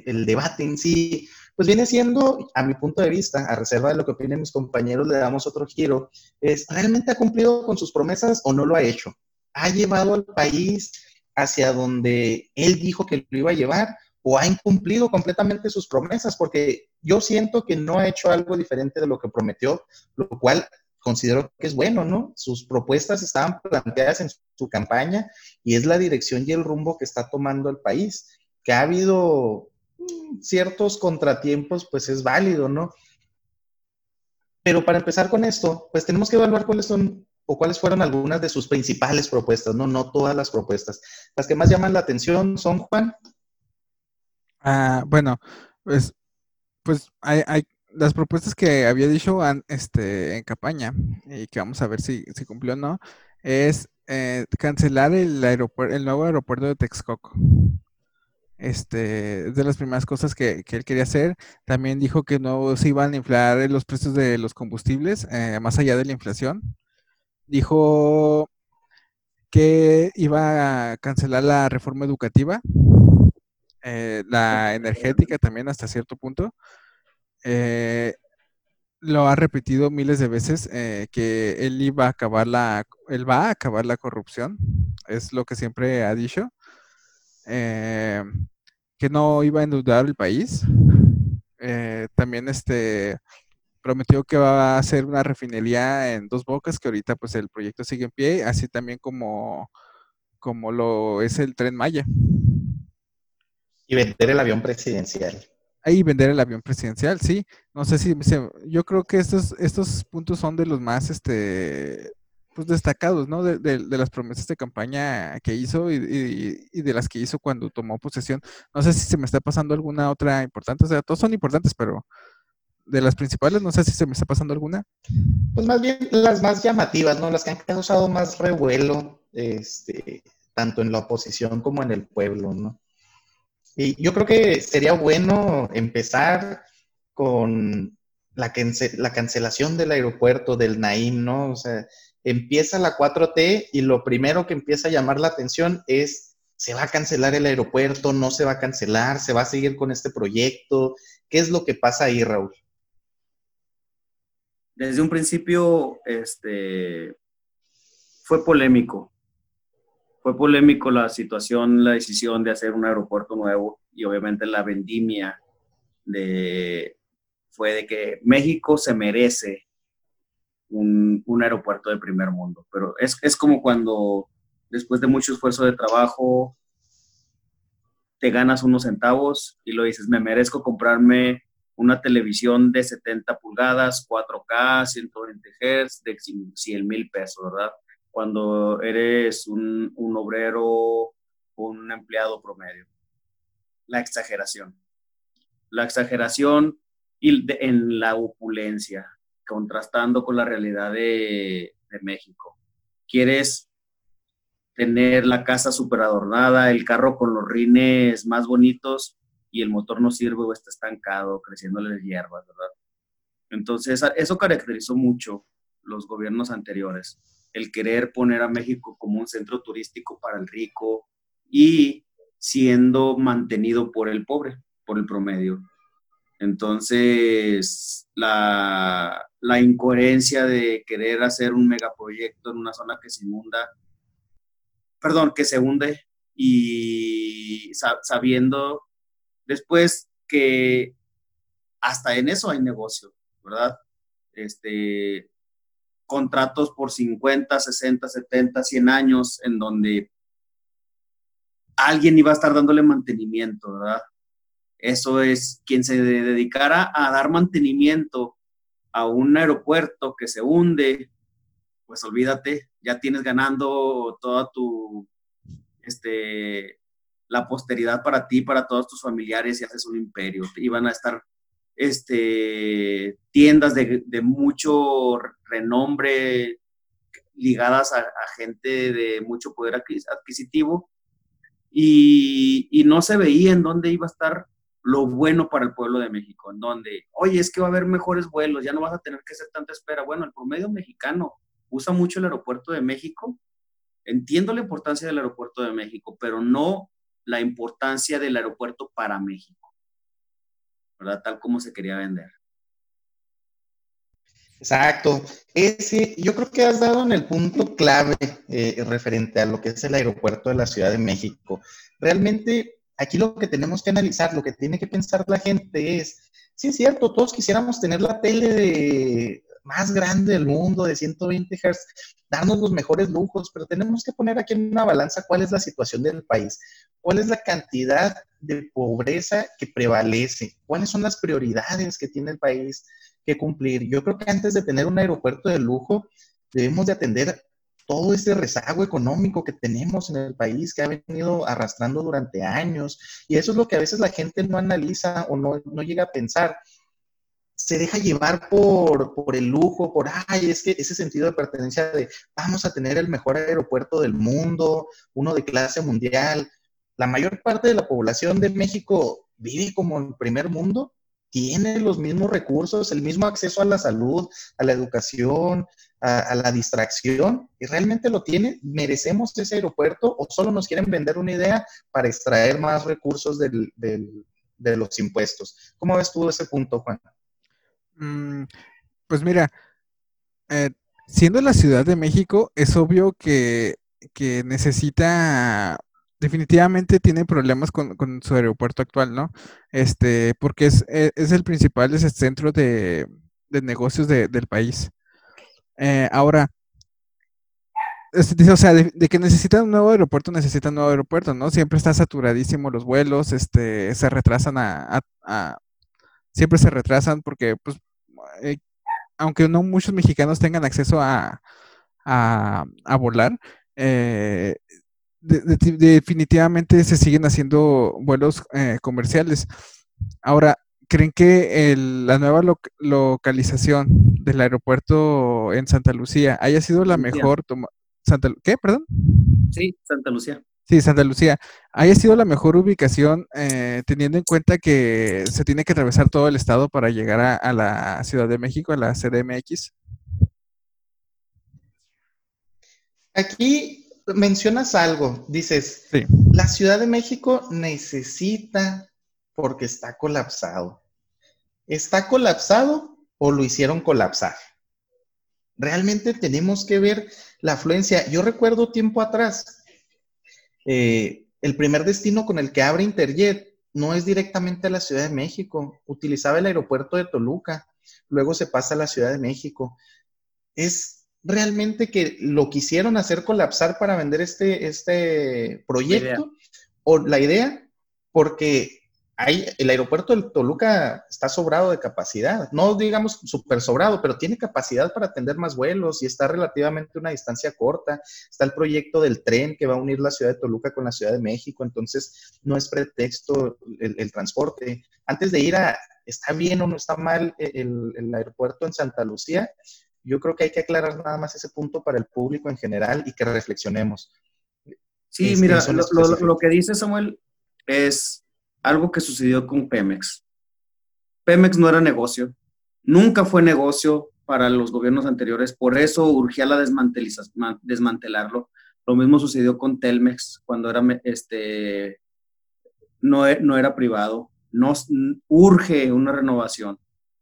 Speaker 2: el, debate en sí, pues viene siendo, a mi punto de vista, a reserva de lo que opinen mis compañeros, le damos otro giro, es, ¿realmente ha cumplido con sus promesas o no lo ha hecho? ¿Ha llevado al país hacia donde él dijo que lo iba a llevar o ha incumplido completamente sus promesas? Porque yo siento que no ha hecho algo diferente de lo que prometió, lo cual considero que es bueno, ¿no? Sus propuestas estaban planteadas en su campaña y es la dirección y el rumbo que está tomando el país. Que ha habido ciertos contratiempos, pues es válido, ¿no? Pero para empezar con esto, pues tenemos que evaluar cuáles son o cuáles fueron algunas de sus principales propuestas, ¿no? No todas las propuestas. Las que más llaman la atención son, Juan.
Speaker 1: Ah, bueno, pues pues hay, hay las propuestas que había dicho este, en campaña y que vamos a ver si, si cumplió o no, es eh, cancelar el el nuevo aeropuerto de Texcoco. Este, de las primeras cosas que, él quería hacer. También dijo que no se iban a inflar los precios de los combustibles, eh, más allá de la inflación. Dijo que iba a cancelar la reforma educativa, eh, la energética también hasta cierto punto. Eh, lo ha repetido miles de veces que él iba a acabar la, él va a acabar la corrupción, es lo que siempre ha dicho. Eh, que no iba a endeudar el país. Eh, también este prometió que va a hacer una refinería en dos bocas, que ahorita pues el proyecto sigue en pie, así también como, como lo es el tren Maya.
Speaker 2: Y vender el avión presidencial.
Speaker 1: Ahí vender el avión presidencial, sí. No sé si yo creo que estos, estos puntos son de los más este pues destacados, ¿no? De, de, las promesas de campaña que hizo y, de las que hizo cuando tomó posesión. No sé si se me está pasando alguna otra importante, o sea, todos son importantes, pero de las principales, no sé si se me está pasando alguna.
Speaker 2: Pues más bien las más llamativas, ¿no? Las que han causado más revuelo, este, tanto en la oposición como en el pueblo, ¿no? Y yo creo que sería bueno empezar con la, la cancelación del aeropuerto del Naim, ¿no? O sea, empieza la 4T y lo primero que empieza a llamar la atención es, ¿se va a cancelar el aeropuerto? ¿No se va a cancelar? ¿Se va a seguir con este proyecto? ¿Qué es lo que pasa ahí, Raúl?
Speaker 3: Desde un principio, este, fue polémico. Fue polémico la situación, la decisión de hacer un aeropuerto nuevo y obviamente la vendimia de, fue de que México se merece un, aeropuerto de primer mundo. Pero es, es como cuando después de mucho esfuerzo de trabajo te ganas unos centavos y lo dices, me merezco comprarme una televisión de 70 pulgadas, 4K, 120 Hz, de 100 mil pesos, ¿verdad? Cuando eres un, un obrero, un empleado promedio. La exageración. La exageración y en la opulencia contrastando con la realidad de, México. Quieres tener la casa súper adornada, el carro con los rines más bonitos y el motor no sirve o está estancado, creciéndole hierbas, ¿verdad? Entonces, eso caracterizó mucho los gobiernos anteriores, el querer poner a México como un centro turístico para el rico y siendo mantenido por el pobre, por el promedio. Entonces, la, incoherencia de querer hacer un megaproyecto en una zona que se inunda, perdón, que se hunde y sabiendo después que hasta en eso hay negocio, ¿verdad? Este, contratos por 50, 60, 70, 100 años en donde alguien iba a estar dándole mantenimiento, ¿verdad? Eso es quien se dedicara a dar mantenimiento a un aeropuerto que se hunde, pues olvídate, ya tienes ganando toda tu, este, la posteridad para ti, para todos tus familiares y haces un imperio. Iban a estar este, tiendas de, mucho renombre ligadas a, gente de mucho poder adquisitivo y, y, no se veía en dónde iba a estar lo bueno para el pueblo de México, en donde, oye, es que va a haber mejores vuelos, ya no vas a tener que hacer tanta espera. Bueno, el promedio mexicano usa mucho el aeropuerto de México. Entiendo la importancia del aeropuerto de México, pero no la importancia del aeropuerto para México, ¿verdad? Tal como se quería vender.
Speaker 2: Exacto. Ese, yo creo que has dado en el punto clave eh, referente a lo que es el aeropuerto de la Ciudad de México. Realmente aquí lo que tenemos que analizar, lo que tiene que pensar la gente es, sí es cierto, todos quisiéramos tener la tele más grande del mundo, de 120 Hz, darnos los mejores lujos, pero tenemos que poner aquí en una balanza cuál es la situación del país, cuál es la cantidad de pobreza que prevalece, cuáles son las prioridades que tiene el país que cumplir. Yo creo que antes de tener un aeropuerto de lujo, debemos de atender todo ese rezago económico que tenemos en el país, que ha venido arrastrando durante años. Y eso es lo que a veces la gente no analiza o no, llega a pensar. se deja llevar por, por el lujo, por, ay, es que ese sentido de pertenencia de vamos a tener el mejor aeropuerto del mundo, uno de clase mundial. La mayor parte de la población de México vive como en primer mundo, tiene los mismos recursos, el mismo acceso a la salud, a la educación, a, la distracción, y realmente lo tiene. ¿Merecemos ese aeropuerto o solo nos quieren vender una idea para extraer más recursos de los impuestos? ¿Cómo ves tú ese punto, Juan?
Speaker 1: Mm, pues mira, eh, siendo la Ciudad de México, es obvio que, necesita, definitivamente tiene problemas con, su aeropuerto actual, ¿no? Este, porque es, e, el principal centro de, negocios del país. Eh, ahora, o sea, de, que necesita un nuevo aeropuerto, necesita un nuevo aeropuerto, ¿no? Siempre está saturadísimo los vuelos, este, se retrasan a siempre se retrasan porque, pues, eh, aunque no muchos mexicanos tengan acceso a, a, volar, eh, definitivamente se siguen haciendo vuelos eh, comerciales. Ahora, ¿creen que la nueva localización del aeropuerto en Santa Lucía haya sido la mejor? Santa, ¿Qué? Perdón.
Speaker 3: Sí, Santa Lucía.
Speaker 1: Sí, Santa Lucía. ¿Haya sido la mejor ubicación eh, teniendo en cuenta que se tiene que atravesar todo el estado para llegar a, la Ciudad de México, a la CDMX?
Speaker 2: Aquí mencionas algo, dices, la Ciudad de México necesita porque está colapsado. ¿Está colapsado o lo hicieron colapsar? Realmente tenemos que ver la afluencia. Yo recuerdo tiempo atrás, eh, el primer destino con el que abre Interjet no es directamente a la Ciudad de México, utilizaba el aeropuerto de Toluca, luego se pasa a la Ciudad de México. Es realmente que lo quisieron hacer colapsar para vender este, este proyecto o la idea, porque el aeropuerto de Toluca está sobrado de capacidad, no digamos súper sobrado, pero tiene capacidad para atender más vuelos y está relativamente una distancia corta. Está el proyecto del tren que va a unir la ciudad de Toluca con la Ciudad de México, entonces no es pretexto el, transporte. Antes de ir a, ¿está bien o no está mal el, aeropuerto en Santa Lucía? Yo creo que hay que aclarar nada más ese punto para el público en general y que reflexionemos.
Speaker 3: Sí, mira, lo que dice Samuel es algo que sucedió con Pemex. Pemex no era negocio, nunca fue negocio para los gobiernos anteriores, por eso urgía la desmantelarlo. Lo mismo sucedió con Telmex cuando era este no, e, no era privado. Nos urge una renovación,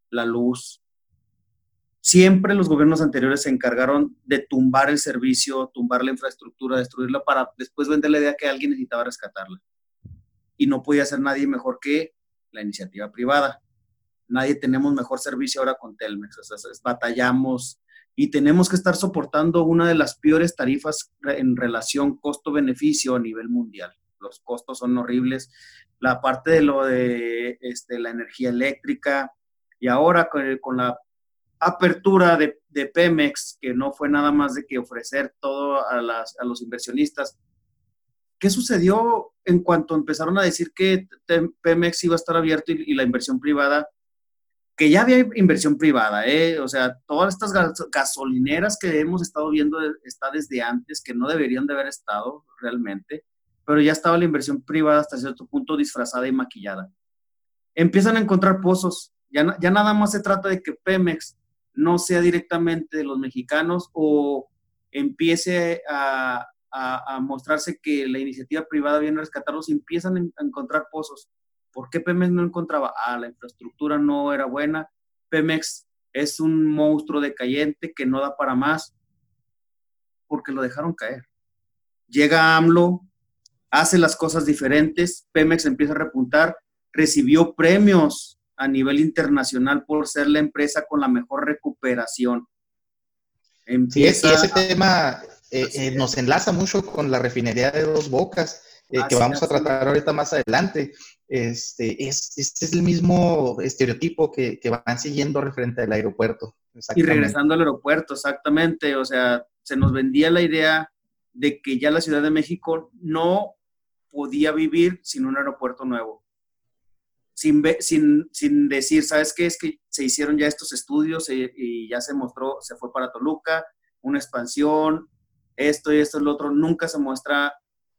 Speaker 3: la luz. Siempre los gobiernos anteriores se encargaron de tumbar el servicio, tumbar la infraestructura, destruirla para después vender la idea que alguien necesitaba rescatarla y no podía ser nadie mejor que la iniciativa privada. Nadie tenemos mejor servicio ahora con Telmex, o sea, batallamos y tenemos que estar soportando una de las peores tarifas en relación costo-beneficio a nivel mundial. Los costos son horribles. La parte de lo de este, la energía eléctrica y ahora con, la apertura de, de, Pemex, que no fue nada más de que ofrecer todo a, las, a los inversionistas, ¿Qué sucedió en cuanto empezaron a decir que Pemex iba a estar abierto y, la inversión privada? Que ya había inversión privada, ¿eh? O sea, todas estas gasolineras que hemos estado viendo está desde antes, que no deberían de haber estado realmente, pero ya estaba la inversión privada hasta cierto punto disfrazada y maquillada. Empiezan a encontrar pozos. Ya, ya nada más se trata de que Pemex no sea directamente de los mexicanos o empiece a, mostrarse que la iniciativa privada viene a rescatarlos y empiezan a encontrar pozos. ¿Por qué Pemex no encontraba? Ah, la infraestructura no era buena. Pemex es un monstruo decayente que no da para más porque lo dejaron caer. Llega AMLO, hace las cosas diferentes, Pemex empieza a repuntar, recibió premios a nivel internacional por ser la empresa con la mejor recuperación.
Speaker 2: Empieza, sí, ese tema eh, eh, nos enlaza mucho con la refinería de dos bocas, eh, que vamos a tratar ahorita más adelante. Este es, este es el mismo estereotipo que, que van siguiendo referente al aeropuerto.
Speaker 3: Y regresando al aeropuerto, exactamente. O sea, se nos vendía la idea de que ya la Ciudad de México no podía vivir sin un aeropuerto nuevo. Sin, sin, sin decir, ¿sabes qué? Es que se hicieron ya estos estudios y, y ya se mostró, se fue para Toluca, una expansión, esto y esto y lo otro, nunca se muestra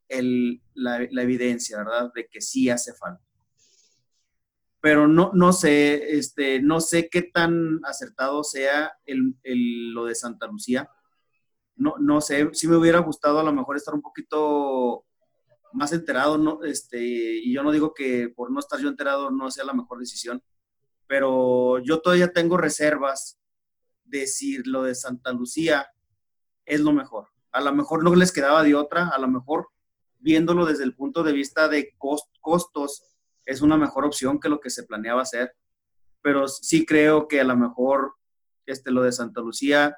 Speaker 3: el, la, la, evidencia, ¿verdad? De que sí hace falta. Pero no, no sé, este, no sé qué tan acertado sea el, el, lo de Santa Lucía. No, no sé, sí me hubiera gustado a lo mejor estar un poquito más enterado, ¿no? Este, y yo no digo que por no estar yo enterado no sea la mejor decisión, pero yo todavía tengo reservas de si lo de Santa Lucía es lo mejor. A lo mejor no les quedaba de otra, a lo mejor viéndolo desde el punto de vista de cost, costos, es una mejor opción que lo que se planeaba hacer. Pero sí creo que a lo mejor este, lo de Santa Lucía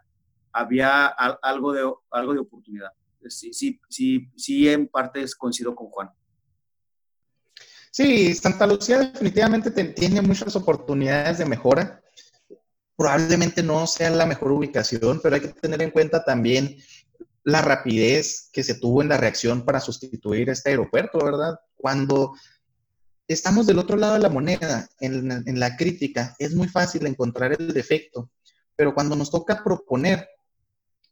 Speaker 3: había algo de, algo de oportunidad. Sí, sí, sí, sí, en parte coincido con Juan.
Speaker 2: Sí, Santa Lucía definitivamente tiene muchas oportunidades de mejora. Probablemente no sea la mejor ubicación, pero hay que tener en cuenta también la rapidez que se tuvo en la reacción para sustituir este aeropuerto, ¿verdad? Cuando estamos del otro lado de la moneda, en, en, la crítica, es muy fácil encontrar el defecto, pero cuando nos toca proponer,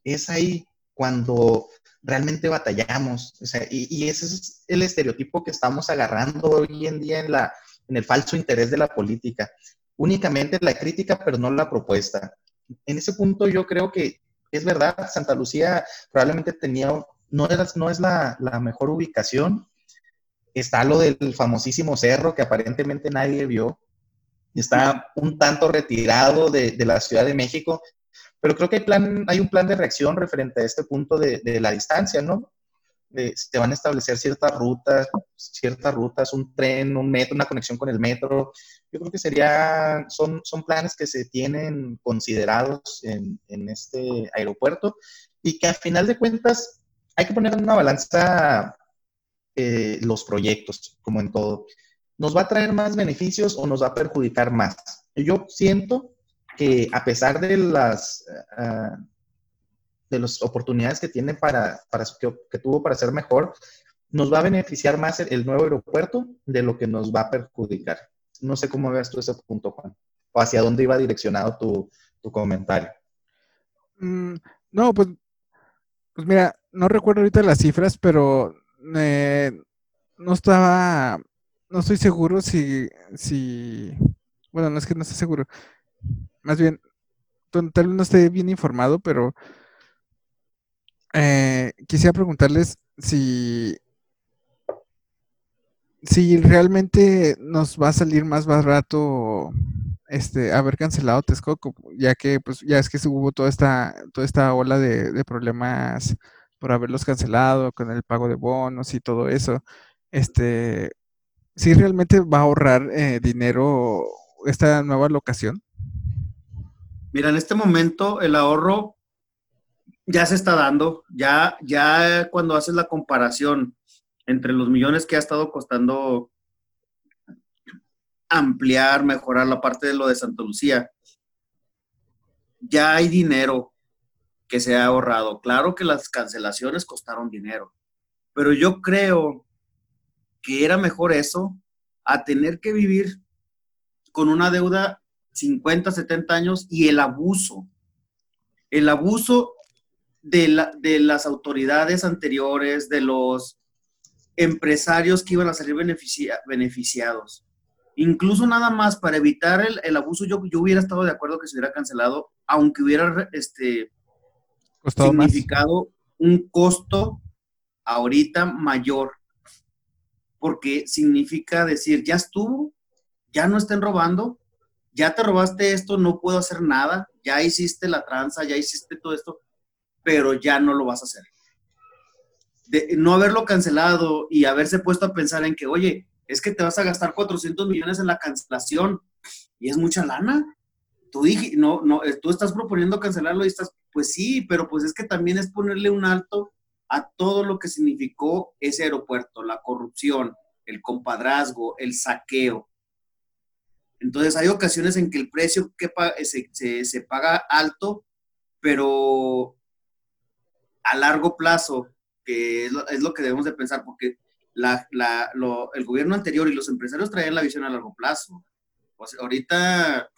Speaker 2: es ahí cuando realmente batallamos. O sea, y, y, ese es el estereotipo que estamos agarrando hoy en día en, la, en el falso interés de la política. Únicamente la crítica, pero no la propuesta. En ese punto yo creo que es verdad, Santa Lucía probablemente tenía, no, no es la, la mejor ubicación. Está lo del famosísimo cerro que aparentemente nadie vio. Está un tanto retirado de, de la Ciudad de México, pero creo que hay, plan, hay un plan de reacción referente a este punto de, de la distancia, ¿no? Eh, se van a establecer ciertas rutas, ciertas rutas, un tren, un metro, una conexión con el metro. Yo creo que sería, son, son planes que se tienen considerados en, en este aeropuerto y que a final de cuentas hay que poner en una balanza eh, los proyectos, como en todo. ¿Nos va a traer más beneficios o nos va a perjudicar más? Yo siento que a pesar de las, uh, de las oportunidades que tiene para, para que, tuvo para ser mejor, nos va a beneficiar más el, el, nuevo aeropuerto de lo que nos va a perjudicar. No sé cómo veas tú ese punto, Juan, o hacia dónde iba direccionado tu, tu comentario.
Speaker 1: Mm, no, pues, pues mira, no recuerdo ahorita las cifras, pero eh, no estaba, no estoy seguro si, si, bueno, no es que no estoy seguro, más bien, tal vez no esté bien informado, pero eh, quisiera preguntarles si, si realmente nos va a salir más barato este, haber cancelado Texcoco, ya que pues ya es que hubo toda esta, toda esta ola de, problemas por haberlos cancelado con el pago de bonos y todo eso. Este, si realmente va a ahorrar eh, dinero esta nueva locación.
Speaker 3: Mira, en este momento el ahorro ya se está dando, ya, ya cuando haces la comparación entre los millones que ha estado costando ampliar, mejorar la parte de lo de Santa Lucía, ya hay dinero que se ha ahorrado. Claro que las cancelaciones costaron dinero, pero yo creo que era mejor eso a tener que vivir con una deuda 50, 70 años y el abuso. El abuso de, la, de las autoridades anteriores, de los empresarios que iban a salir beneficia, beneficiados. Incluso nada más para evitar el, el, abuso, yo, yo hubiera estado de acuerdo que se hubiera cancelado, aunque hubiera este, significado más. un costo ahorita mayor, porque significa decir, ya estuvo, ya no estén robando, ya te robaste esto, no puedo hacer nada, ya hiciste la tranza, ya hiciste todo esto, pero ya no lo vas a hacer. De no haberlo cancelado y haberse puesto a pensar en que, oye, es que te vas a gastar 400 millones en la cancelación y es mucha lana. Tú, dije, no, no, tú estás proponiendo cancelarlo y estás, pues sí, pero pues es que también es ponerle un alto a todo lo que significó ese aeropuerto, la corrupción, el compadrazgo, el saqueo. Entonces hay ocasiones en que el precio que se, se, se, paga alto, pero a largo plazo, que es lo, es lo, que debemos de pensar, porque el gobierno anterior y los empresarios traían la visión a largo plazo. ahorita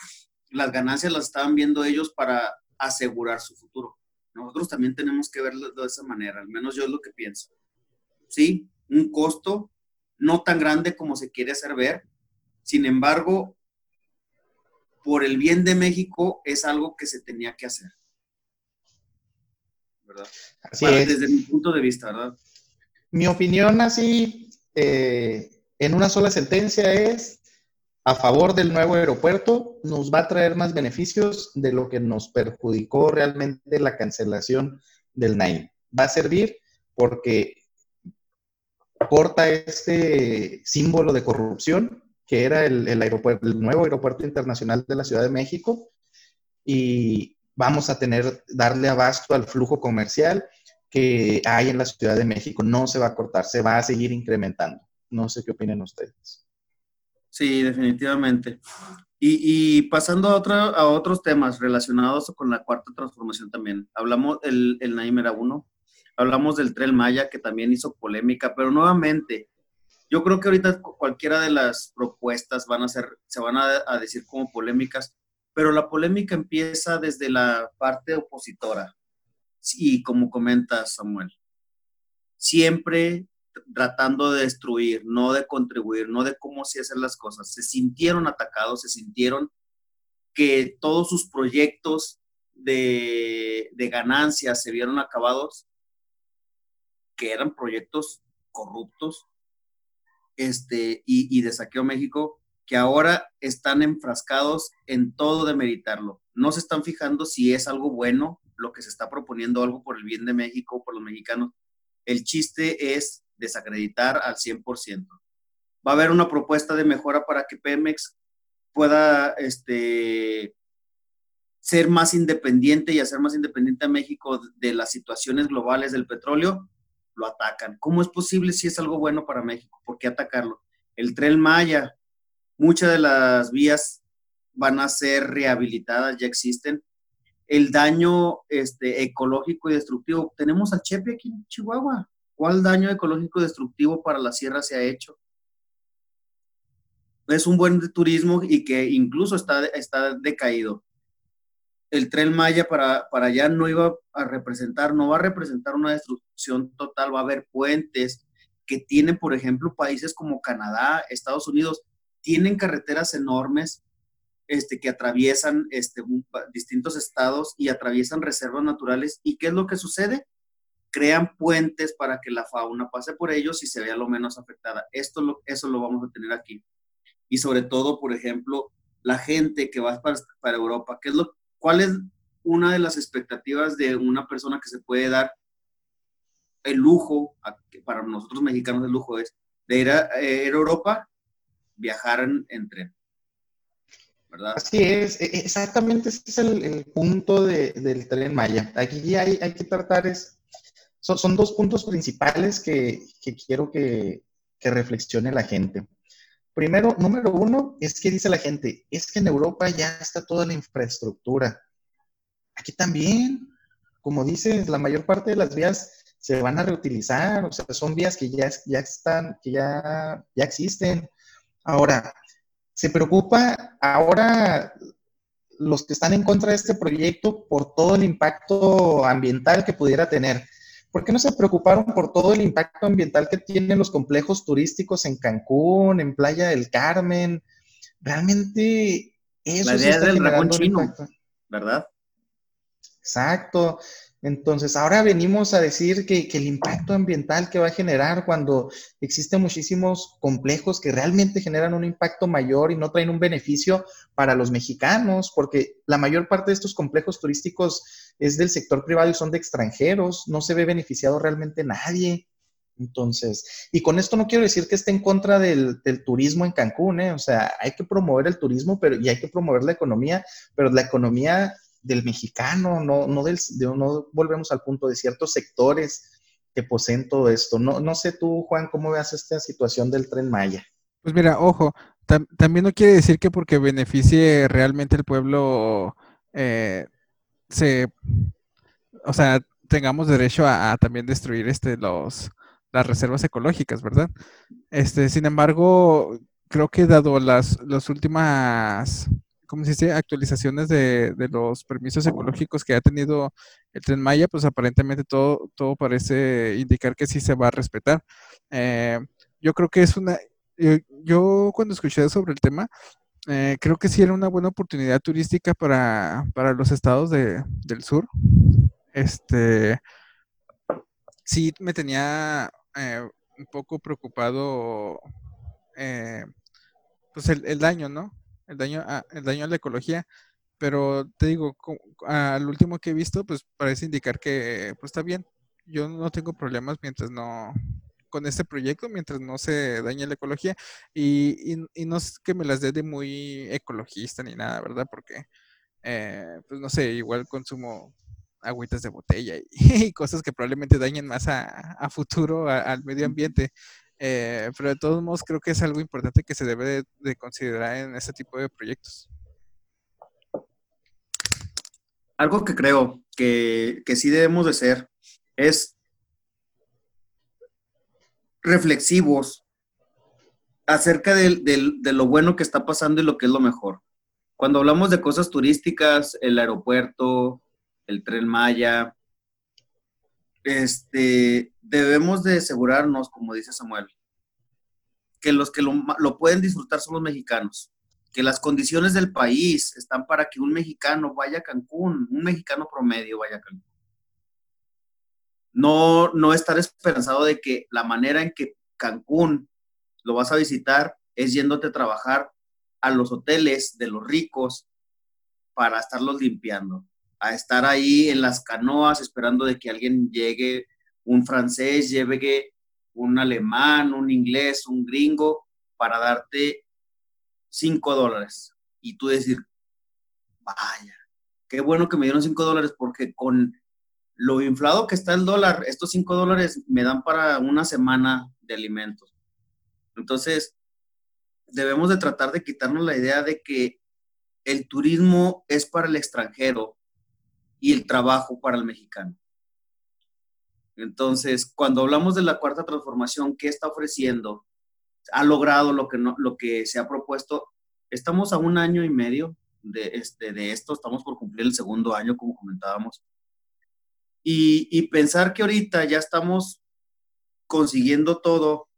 Speaker 3: las ganancias las estaban viendo ellos para asegurar su futuro. Nosotros también tenemos que verlo de esa manera, al menos yo es lo que pienso. Sí, un costo no tan grande como se quiere hacer ver, sin embargo, por el bien de México es algo que se tenía que hacer. ¿Verdad? Así es. Desde mi punto de vista, ¿verdad?
Speaker 2: Mi opinión así, eh, en una sola sentencia es a favor del nuevo aeropuerto, nos va a traer más beneficios de lo que nos perjudicó realmente la cancelación del NAIM. Va a servir porque corta este símbolo de corrupción que era el, el nuevo aeropuerto internacional de la Ciudad de México y vamos a tener, darle abasto al flujo comercial que hay en la Ciudad de México. No se va a cortar, se va a seguir incrementando. No sé qué opinan ustedes.
Speaker 3: Sí, definitivamente. Y, pasando a, a otros temas relacionados con la cuarta transformación también. Hablamos, el, el Naim hablamos del Tren Maya, que también hizo polémica, pero nuevamente, yo creo que ahorita cualquiera de las propuestas van a ser, se van a, a decir como polémicas, pero la polémica empieza desde la parte opositora. Y como comenta Samuel, siempre tratando de destruir, no de contribuir, no de cómo se hacen las cosas. Se sintieron atacados, se sintieron que todos sus proyectos de, de ganancias se vieron acabados, que eran proyectos corruptos este, y, y de saqueo México, que ahora están enfrascados en todo de meritarlo. No se están fijando si es algo bueno lo que se está proponiendo, algo por el bien de México, por los mexicanos. El chiste es desacreditar al 100%. Va a haber una propuesta de mejora para que Pemex pueda este, ser más independiente y hacer más independiente a México de las situaciones globales del petróleo, lo atacan. ¿Cómo es posible si es algo bueno para México? ¿Por qué atacarlo? El tren Maya, muchas de las vías van a ser rehabilitadas, ya existen. El daño este, ecológico y destructivo. Tenemos al Chepe aquí en Chihuahua. ¿Cuál daño ecológico destructivo para la sierra se ha hecho? Es un buen turismo y que incluso está, está decaído. El tren Maya para, para allá no iba a representar, no va a representar una destrucción total, va a haber puentes que tienen, por ejemplo, países como Canadá, Estados Unidos, tienen carreteras enormes este, que atraviesan este, distintos estados y atraviesan reservas naturales. ¿Y qué es lo que sucede? crean puentes para que la fauna pase por ellos y se vea lo menos afectada. Esto eso lo vamos a tener aquí. Y sobre todo, por ejemplo, la gente que va para, para Europa, ¿qué es lo, ¿cuál es una de las expectativas de una persona que se puede dar el lujo, para nosotros mexicanos el lujo es, de ir a, eh, Europa, viajar en, tren? ¿verdad?
Speaker 2: Así es, e, exactamente ese es el, punto del tren Maya. Aquí hay, hay que tratar es son, dos puntos principales que, quiero que, reflexione la gente. Primero, número uno, es que dice la gente, es que en Europa ya está toda la infraestructura. Aquí también, como dices, la mayor parte de las vías se van a reutilizar, o sea, son vías que ya, están, que ya, ya existen. Ahora, se preocupa ahora los que están en contra de este proyecto por todo el impacto ambiental que pudiera tener. ¿Por qué no se preocuparon por todo el impacto ambiental que tienen los complejos turísticos en Cancún, en Playa del Carmen? Realmente eso
Speaker 3: La idea del dragón chino, ¿verdad?
Speaker 2: Exacto. Entonces, ahora venimos a decir que, el impacto ambiental que va a generar cuando existen muchísimos complejos que realmente generan un impacto mayor y no traen un beneficio para los mexicanos, porque la mayor parte de estos complejos turísticos es del sector privado y son de extranjeros, no se ve beneficiado realmente nadie. Entonces, y con esto no quiero decir que esté en contra del, turismo en Cancún, ¿eh? o sea, hay que promover el turismo pero, y hay que promover la economía, pero la economía del mexicano, no, no, del, no volvemos al punto de ciertos sectores que poseen todo esto. No, no sé tú, Juan, cómo veas esta situación del tren Maya.
Speaker 1: Pues mira, ojo, también no quiere decir que porque beneficie realmente el pueblo eh, se, o sea, tengamos derecho a, también destruir este los las reservas ecológicas, ¿verdad? Este, sin embargo, creo que dado las, las últimas, ¿cómo se dice?, actualizaciones de, los permisos ecológicos que ha tenido el Tren Maya, pues aparentemente todo, todo parece indicar que sí se va a respetar. Eh, yo creo que es una, eh, yo cuando escuché sobre el tema, eh, creo que sí era una buena oportunidad turística para, los estados del sur. Este, sí me tenía un poco preocupado pues el, daño, ¿no? El daño, a, el daño a la ecología. Pero te digo, al último que he visto, pues parece indicar que pues está bien. Yo no tengo problemas mientras no, con este proyecto, mientras no se dañe la ecología. Y, no es que me las dé de muy ecologista ni nada, ¿verdad? Porque, eh, pues no sé, igual consumo agüitas de botella y, (laughs) cosas que probablemente dañen más a, futuro al medio ambiente. Eh, pero de todos modos creo que es algo importante que se debe de, considerar en este tipo de proyectos.
Speaker 3: Algo que creo que, sí debemos de ser es reflexivos acerca de, de, lo bueno que está pasando y lo que es lo mejor. Cuando hablamos de cosas turísticas, el aeropuerto, el tren Maya, este, debemos de asegurarnos, como dice Samuel, que los que lo, pueden disfrutar son los mexicanos, que las condiciones del país están para que un mexicano vaya a Cancún, un mexicano promedio vaya a Cancún. No, no estar esperanzado de que la manera en que Cancún lo vas a visitar es yéndote a trabajar a los hoteles de los ricos para estarlos limpiando a estar ahí en las canoas esperando de que alguien llegue, un francés, llegue un alemán, un inglés, un gringo, para darte cinco dólares. Y tú decir, vaya, qué bueno que me dieron cinco dólares porque con lo inflado que está el dólar, estos cinco dólares me dan para una semana de alimentos. Entonces, debemos de tratar de quitarnos la idea de que el turismo es para el extranjero y el trabajo para el mexicano. Entonces, cuando hablamos de la cuarta transformación, ¿qué está ofreciendo? ¿Ha logrado lo que, no, lo que se ha propuesto? Estamos a un año y medio de, este, de esto, estamos por cumplir el segundo año, como comentábamos. Y, y pensar que ahorita ya estamos consiguiendo todo,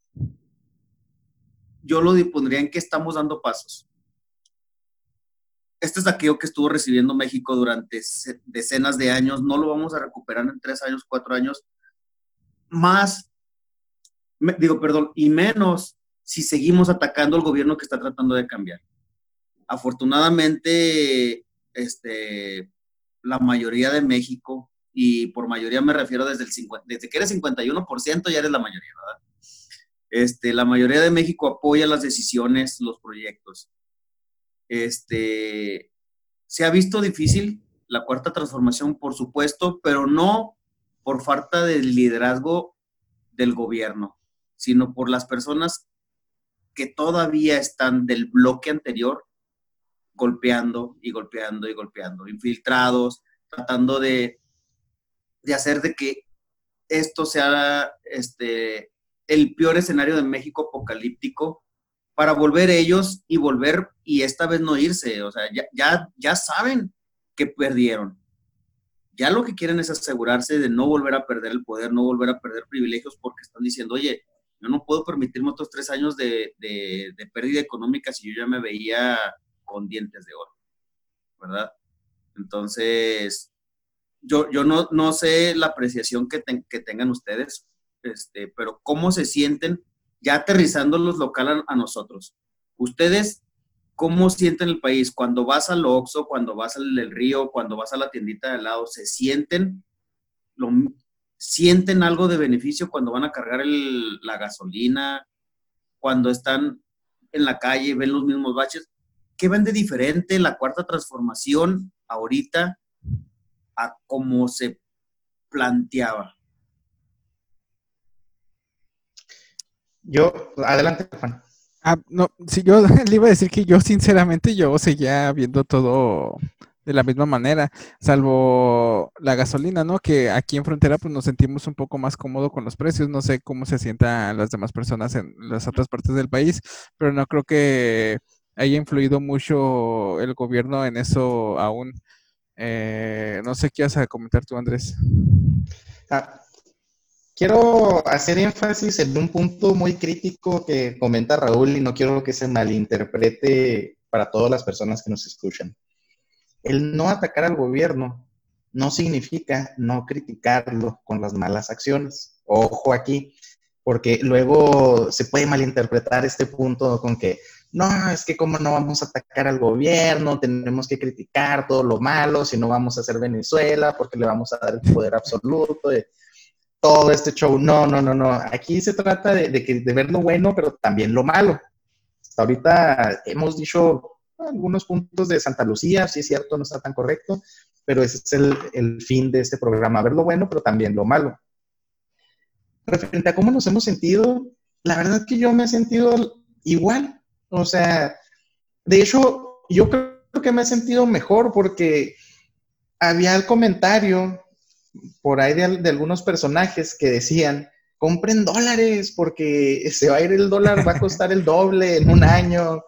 Speaker 3: yo lo pondría en que estamos dando pasos este es aquello que estuvo recibiendo México durante decenas de años, no lo vamos a recuperar en tres años, cuatro años, más, digo, perdón, y menos si seguimos atacando al gobierno que está tratando de cambiar. Afortunadamente, este, la mayoría de México, y por mayoría me refiero desde, el desde que eres 51%, ya eres la mayoría, ¿verdad? Este, la mayoría de México apoya las decisiones, los proyectos. Este, se ha visto difícil la cuarta transformación, por supuesto, pero no por falta de liderazgo del gobierno, sino por las personas que todavía están del bloque anterior golpeando y golpeando y golpeando, infiltrados, tratando de, de hacer de que esto sea este, el peor escenario de México apocalíptico para volver ellos y volver y esta vez no irse. O sea, ya, ya, ya saben que perdieron. Ya lo que quieren es asegurarse de no volver a perder el poder, no volver a perder privilegios porque están diciendo, oye, yo no puedo permitirme otros tres años de, de, pérdida económica si yo ya me veía con dientes de oro, ¿verdad? Entonces, yo, yo no, no sé la apreciación que, que tengan ustedes, este, pero cómo se sienten ya aterrizando los locales a, nosotros. Ustedes, ¿cómo sienten el país? Cuando vas al Oxxo, cuando vas al río, cuando vas a la tiendita de al lado, ¿se sienten, lo, sienten algo de beneficio cuando van a cargar la gasolina, cuando están en la calle, ven los mismos baches? ¿Qué ven de diferente la cuarta transformación ahorita a cómo se planteaba?
Speaker 2: Yo, adelante, Juan.
Speaker 1: Ah, no, si yo (laughs) le iba a decir que yo sinceramente yo seguía viendo todo, de la misma manera, salvo la gasolina, ¿no? Que aquí en frontera pues nos sentimos un poco más cómodos con los precios, no sé cómo se sientan las demás personas en las otras partes del país, pero no creo que haya influido mucho el gobierno en eso aún. Eh, no sé qué vas a comentar tú, Andrés.
Speaker 2: Ah, quiero hacer énfasis en un punto muy crítico que comenta Raúl y no quiero que se malinterprete para todas las personas que nos escuchan. El no atacar al gobierno no significa no criticarlo con las malas acciones. Ojo aquí, porque luego se puede malinterpretar este punto con que no, es que cómo no vamos a atacar al gobierno, tenemos que criticar todo lo malo, si no vamos a hacer Venezuela, porque le vamos a dar el poder absoluto, todo este show. No, no, no, no. Aquí se trata de, de, ver lo bueno, pero también lo malo. Hasta ahorita hemos dicho algunos puntos de Santa Lucía, si es cierto, no está tan correcto, pero ese es el, el fin de este programa, ver lo bueno, pero también lo malo. Referente a cómo nos hemos sentido, la verdad es que yo me he sentido igual, o sea, de hecho, yo creo que me he sentido mejor porque había el comentario por ahí de, algunos personajes que decían, compren dólares porque se va a ir el dólar, va a costar el doble en un año,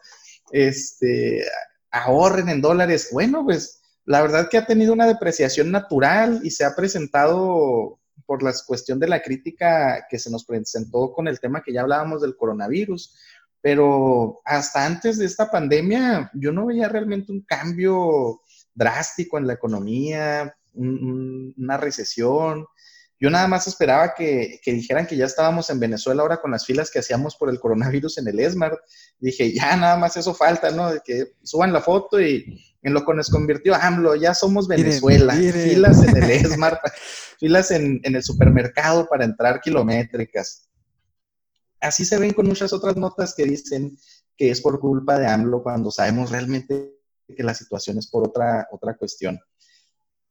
Speaker 2: este, ahorren en dólares. Bueno, pues la verdad que ha tenido una depreciación natural y se ha presentado por la cuestión de la crítica que se nos presentó con el tema que ya hablábamos del coronavirus, pero hasta antes de esta pandemia yo no veía realmente un cambio drástico en la economía, una recesión. Yo nada más esperaba que, dijeran que ya estábamos en Venezuela ahora con las filas que hacíamos por el coronavirus en el ESMAR. Dije, ya nada más eso falta, ¿no? De que suban la foto y en lo que nos convirtió AMLO, ya somos Venezuela. Filas en el ESMAR, filas en, en el supermercado para entrar kilométricas así se ven con muchas otras notas que dicen que es por culpa de AMLO cuando sabemos realmente que la situación es por otra, otra cuestión.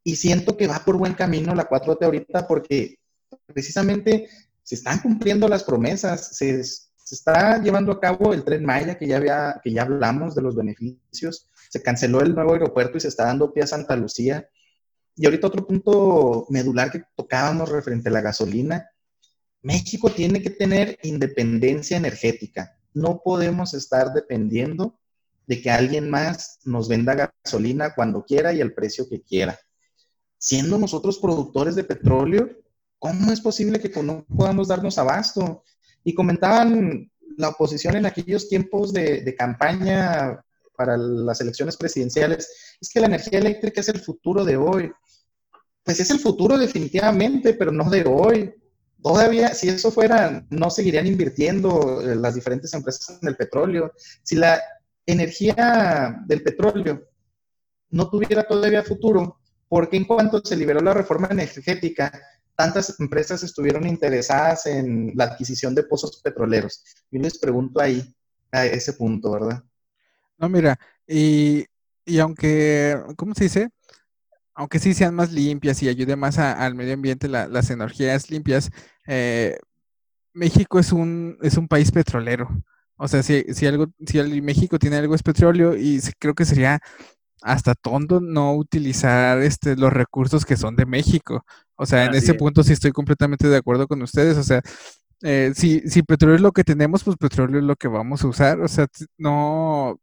Speaker 2: Y siento que va por buen camino la 4T ahorita porque precisamente se están cumpliendo las promesas, se, se, está llevando a cabo el tren Maya, que ya, había, que ya hablamos de los beneficios, se canceló el nuevo aeropuerto y se está dando pie a Santa Lucía. Y ahorita otro punto medular que tocábamos referente a la gasolina, México tiene que tener independencia energética. No podemos estar dependiendo de que alguien más nos venda gasolina cuando quiera y al precio que quiera. Siendo nosotros productores de petróleo, ¿cómo es posible que no podamos darnos abasto? Y comentaban la oposición en aquellos tiempos de, de campaña para las elecciones presidenciales, es que la energía eléctrica es el futuro de hoy. Pues es el futuro definitivamente, pero no de hoy todavía, si eso fuera, no seguirían invirtiendo eh, las diferentes empresas en el petróleo. Si la energía del petróleo no tuviera todavía futuro, porque en cuanto se liberó la reforma energética, tantas empresas estuvieron interesadas en la adquisición de pozos petroleros? Yo les pregunto ahí, a ese punto, ¿verdad?
Speaker 1: No, mira, y, y aunque, ¿cómo se dice? aunque sí sean más limpias y ayude más al medio ambiente las energías limpias, eh, México es un, es un país petrolero. O sea, si, si algo, si México tiene algo es petróleo y creo que sería hasta tonto no utilizar este, los recursos que son de México. O sea, en ese punto sí estoy completamente de acuerdo con ustedes. O sea, eh, si, si petróleo es lo que tenemos, pues petróleo es lo que vamos a usar. O sea, no,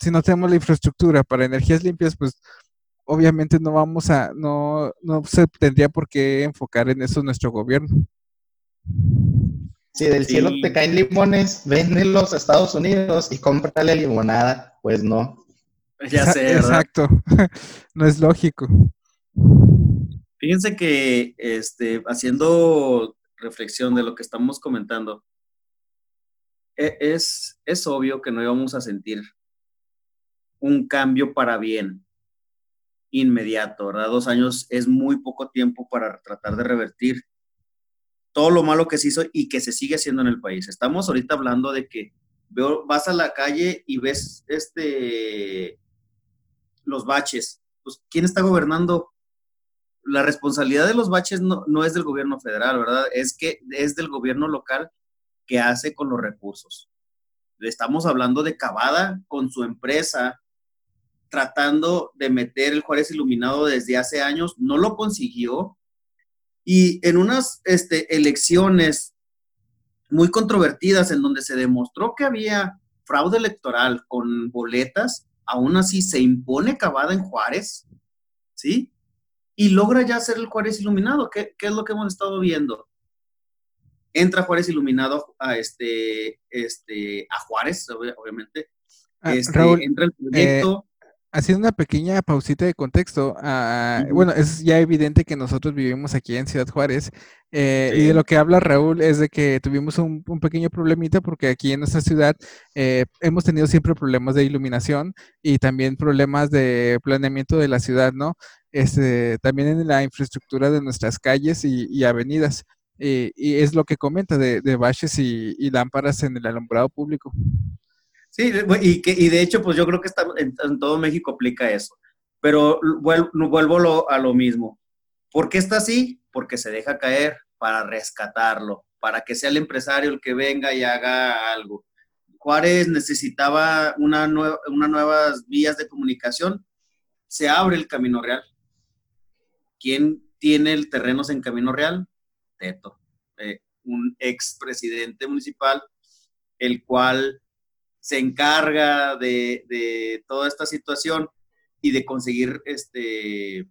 Speaker 1: si no tenemos la infraestructura para energías limpias, pues obviamente no vamos a, no, no se tendría por qué enfocar en eso nuestro gobierno.
Speaker 2: Si del cielo te caen limones, véndelos a Estados Unidos y cómprale limonada, pues no.
Speaker 1: Ya sé, Exacto, (laughs) no es lógico.
Speaker 3: Fíjense que este, haciendo reflexión de lo que estamos comentando, e, es, es obvio que no íbamos a sentir un cambio para bien inmediato, ¿verdad? Dos años es muy poco tiempo para tratar de revertir todo lo malo que se hizo y que se sigue haciendo en el país. Estamos ahorita hablando de que veo, vas a la calle y ves este, los baches. Pues, ¿quién está gobernando? La responsabilidad de los baches no, no es del gobierno federal, ¿verdad? Es que es del gobierno local que hace con los recursos. Estamos hablando de Cavada con su empresa tratando de meter el Juárez Iluminado desde hace años, no lo consiguió. Y en unas este, elecciones muy controvertidas en donde se demostró que había fraude electoral con boletas, aún así se impone Cavada en Juárez, ¿sí? Y logra ya ser el Juárez iluminado. ¿Qué, qué es lo que hemos estado viendo? Entra Juárez iluminado a, este, este, a Juárez, obviamente.
Speaker 1: Ah,
Speaker 3: Este,
Speaker 1: Raúl,
Speaker 3: entra el proyecto.
Speaker 1: Haciendo una pequeña pausita de contexto,
Speaker 3: Ujú.
Speaker 1: bueno, es ya evidente que nosotros vivimos aquí en Ciudad Juárez eh, y de lo que habla Raúl es de que tuvimos un, un pequeño problemita porque aquí en nuestra ciudad eh, hemos tenido siempre problemas de iluminación y también problemas de planeamiento de la ciudad, ¿no? Este, también en la infraestructura de nuestras calles y, y avenidas. Y, y es lo que comenta de, de baches y, y lámparas en el alumbrado público.
Speaker 3: Sí, y, que, y de hecho, pues yo creo que está, en, en todo México aplica eso. Pero vuelvo, vuelvo lo, a lo mismo. ¿Por qué está así? Porque se deja caer para rescatarlo, para que sea el empresario el que venga y haga algo. Juárez necesitaba una, nueva, una nuevas vías de comunicación, se abre el Camino Real. ¿Quién tiene el terrenos en Camino Real? Teto, eh, un expresidente municipal, el cual se encarga de, de, toda esta situación y de conseguir este,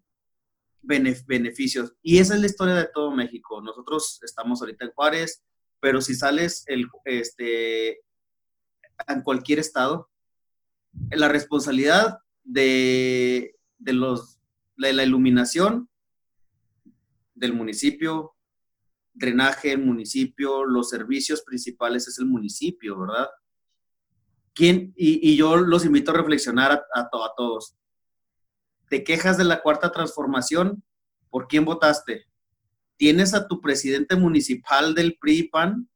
Speaker 3: beneficios. Y esa es la historia de todo México. Nosotros estamos ahorita en Juárez, pero si sales el, este, en cualquier estado, la responsabilidad de, de, los, de la iluminación del municipio, drenaje el municipio, los servicios principales es el municipio, ¿verdad? ¿Quién? Y, yo los invito a reflexionar a, todos. ¿Te quejas de la cuarta transformación? ¿Por quién votaste? ¿Tienes a tu presidente municipal del PRI-PAN?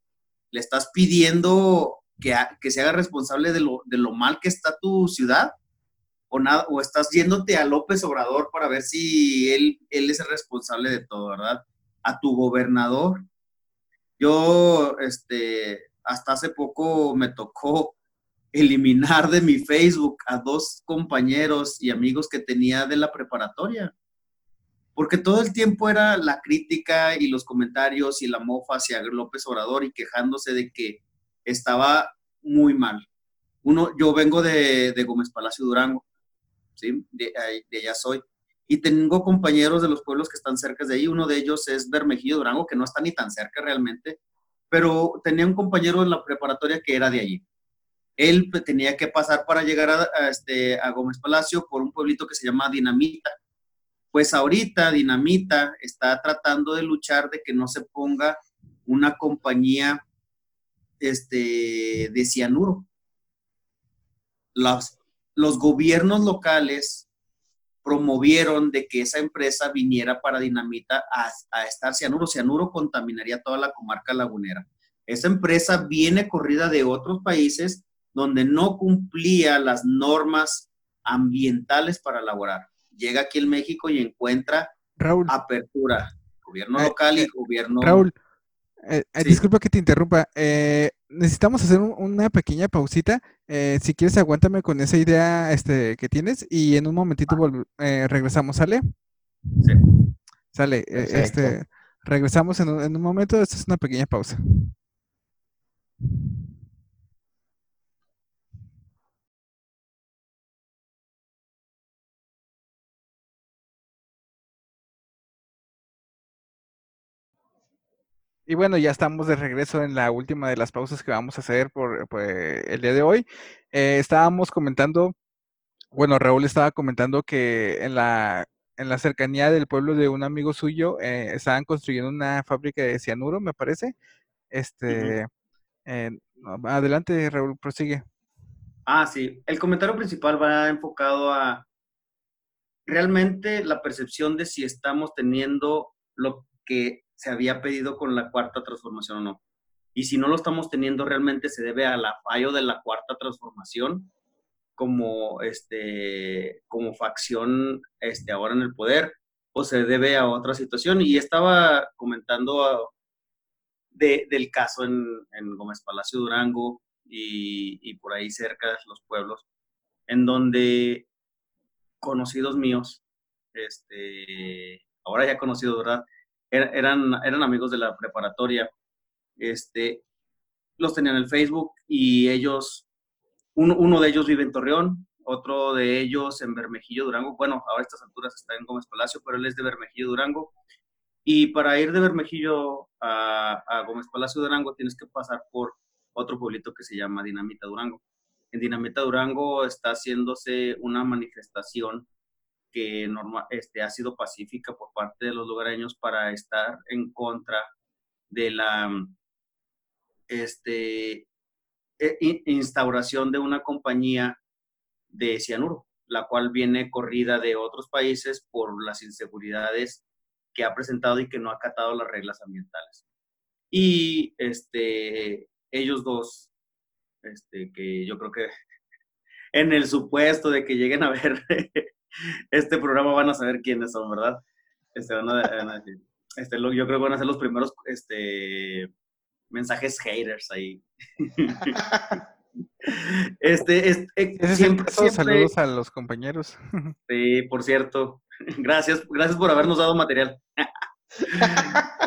Speaker 3: ¿Le estás pidiendo que, que se haga responsable de lo, de lo, mal que está tu ciudad? ¿O, nada, ¿O estás yéndote a López Obrador para ver si él, él es el responsable de todo, verdad? A tu gobernador. Yo, este, hasta hace poco me tocó eliminar de mi Facebook a dos compañeros y amigos que tenía de la preparatoria. Porque todo el tiempo era la crítica y los comentarios y la mofa hacia López Obrador y quejándose de que estaba muy mal. Uno, yo vengo de, de Gómez Palacio Durango, ¿sí? De, de, allá soy. Y tengo compañeros de los pueblos que están cerca de ahí. Uno de ellos es Bermejillo Durango, que no está ni tan cerca realmente, pero tenía un compañero en la preparatoria que era de allí él tenía que pasar para llegar a, este, a Gómez Palacio por un pueblito que se llama Dinamita. Pues ahorita Dinamita está tratando de luchar de que no se ponga una compañía este, de cianuro. Los, los gobiernos locales promovieron de que esa empresa viniera para Dinamita a, a estar cianuro. Cianuro contaminaría toda la comarca lagunera. Esa empresa viene corrida de otros países donde no cumplía las normas ambientales para elaborar. Llega aquí en México y encuentra
Speaker 1: Raúl,
Speaker 3: apertura, gobierno local eh, y gobierno...
Speaker 1: Raúl, eh, sí. disculpa que te interrumpa. Eh, necesitamos hacer un, una pequeña pausita. Eh, si quieres, aguántame con esa idea este, que tienes y en un momentito ah. regresamos, ¿sale?
Speaker 3: Sí.
Speaker 1: Sale, este, regresamos en un, en un momento. Esta es una pequeña pausa. Y bueno, ya estamos de regreso en la última de las pausas que vamos a hacer por, por el día de hoy. Eh, estábamos comentando, bueno, Raúl estaba comentando que en la, en la cercanía del pueblo de un amigo suyo eh, estaban construyendo una fábrica de cianuro, me parece. Este, uh -huh. eh, adelante, Raúl, prosigue.
Speaker 3: Ah, sí. El comentario principal va enfocado a realmente la percepción de si estamos teniendo lo que se había pedido con la cuarta transformación o no. Y si no lo estamos teniendo, realmente se debe a la fallo de la cuarta transformación como, este, como facción este, ahora en el poder o se debe a otra situación. Y estaba comentando a, de, del caso en, en, Gómez Palacio Durango y, y por ahí cerca de los pueblos, en donde conocidos míos, este, ahora ya conocidos, ¿verdad? Er, eran, eran amigos de la preparatoria, este, los tenían en el Facebook y ellos, uno, de ellos vive en Torreón, otro de ellos en Bermejillo, Durango. Bueno, a estas alturas está en Gómez Palacio, pero él es de Bermejillo, Durango. Y para ir de Bermejillo a, a Gómez Palacio, Durango, tienes que pasar por otro pueblito que se llama Dinamita Durango. En Dinamita Durango está haciéndose una manifestación que norma, este, ha sido pacífica por parte de los lugareños para estar en contra de la este, e, instauración de una compañía de cianuro, la cual viene corrida de otros países por las inseguridades que ha presentado y que no ha acatado las reglas ambientales. Y este, ellos dos, este, que yo creo que (laughs) en el supuesto de que lleguen a ver este programa van a saber quiénes son, ¿verdad? Este, van a, este, yo creo que van a ser los primeros este, mensajes haters ahí. (laughs)
Speaker 1: este, es, eh, siempre, saludos a los compañeros. (laughs)
Speaker 3: sí, por cierto. (laughs) Gracias, gracias por habernos dado material.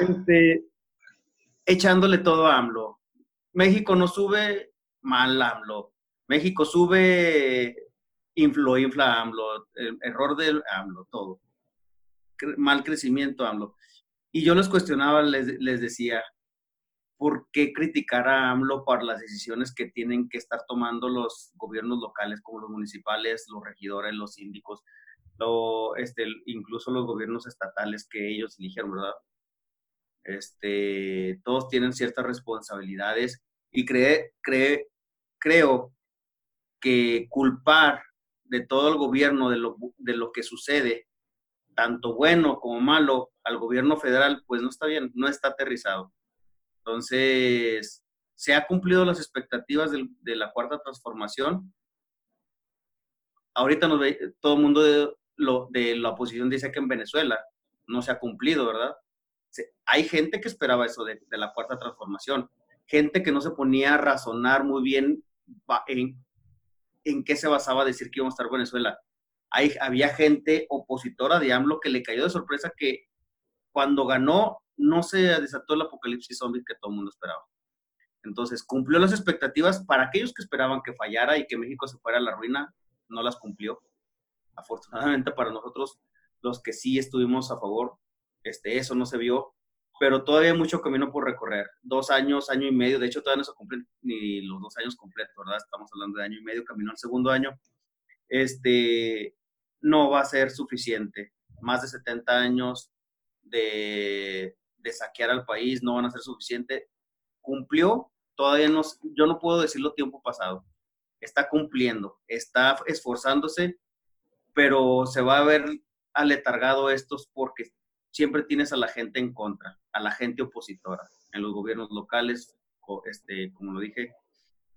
Speaker 3: este, echándole todo a AMLO. México no sube mal AMLO. México sube, inflo, infla AMLO, error del AMLO, todo. Mal crecimiento AMLO. Y yo les cuestionaba, les, decía, ¿por qué criticar a AMLO por las decisiones que tienen que estar tomando los gobiernos locales, como los municipales, los regidores, los síndicos, este, incluso los gobiernos estatales que ellos eligieron, ¿verdad? Este, todos tienen ciertas responsabilidades y cree, cree, creo que culpar de todo el gobierno de lo, de lo que sucede, tanto bueno como malo, al gobierno federal, pues no está bien, no está aterrizado. Entonces, se ha cumplido las expectativas de, de la cuarta transformación. Ahorita todo el mundo de, lo, de la oposición dice que en Venezuela no se ha cumplido, ¿verdad? hay gente que esperaba eso de, de, la cuarta transformación, gente que no se ponía a razonar muy bien en, en qué se basaba decir que íbamos a estar Venezuela. Había gente opositora de AMLO que le cayó de sorpresa que cuando ganó no se desató el apocalipsis zombie que todo el mundo esperaba. Entonces, cumplió las expectativas para aquellos que esperaban que fallara y que México se fuera a la ruina, no las cumplió. Afortunadamente para nosotros, los que sí estuvimos a favor, este, eso no se vio, pero todavía hay mucho camino por recorrer. Dos años, año y medio, de hecho todavía no se cumplen ni los dos años completos, ¿verdad? Estamos hablando de año y medio, camino al segundo año. Este, no va a ser suficiente. Más de 70 años de, de saquear al país no van a ser suficiente. Cumplió, todavía no, yo no puedo decirlo tiempo pasado. Está cumpliendo, está esforzándose, pero se va a ver aletargado estos porque siempre tienes a la gente en contra, a la gente opositora, en los gobiernos locales, este, como lo dije,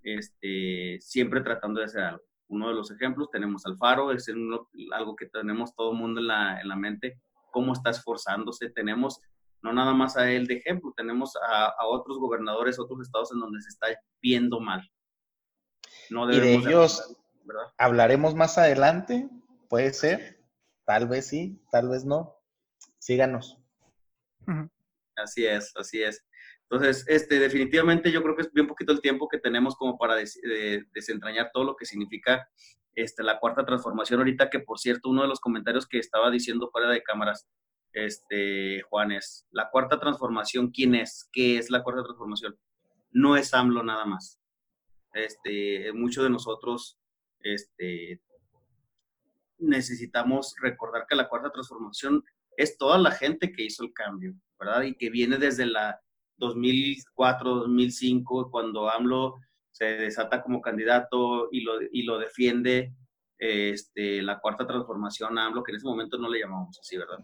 Speaker 3: este, siempre tratando de hacer algo. Uno de los ejemplos, tenemos al Faro, es algo que tenemos todo el mundo en la, en la mente, cómo está esforzándose. Tenemos no nada más a él de ejemplo, tenemos a, otros gobernadores, otros estados en donde se está viendo mal.
Speaker 2: No y de ellos hablaremos más adelante, puede ser, tal vez sí, tal vez no síganos.
Speaker 3: Así es, así es. Entonces, este, definitivamente yo creo que es bien poquito el tiempo que tenemos como para desentrañar todo lo que significa este, la cuarta transformación. Ahorita que, por cierto, uno de los comentarios que estaba diciendo fuera de cámaras, este, Juan, es la cuarta transformación, ¿quién es? ¿Qué es la cuarta transformación? No es AMLO nada más. Este, muchos de nosotros este, necesitamos recordar que la cuarta transformación es toda la gente que hizo el cambio, Y que viene desde la 2004, 2005, cuando AMLO se desata como candidato y lo, y lo defiende este, la cuarta transformación AMLO, que en ese momento no le llamamos así, ¿verdad?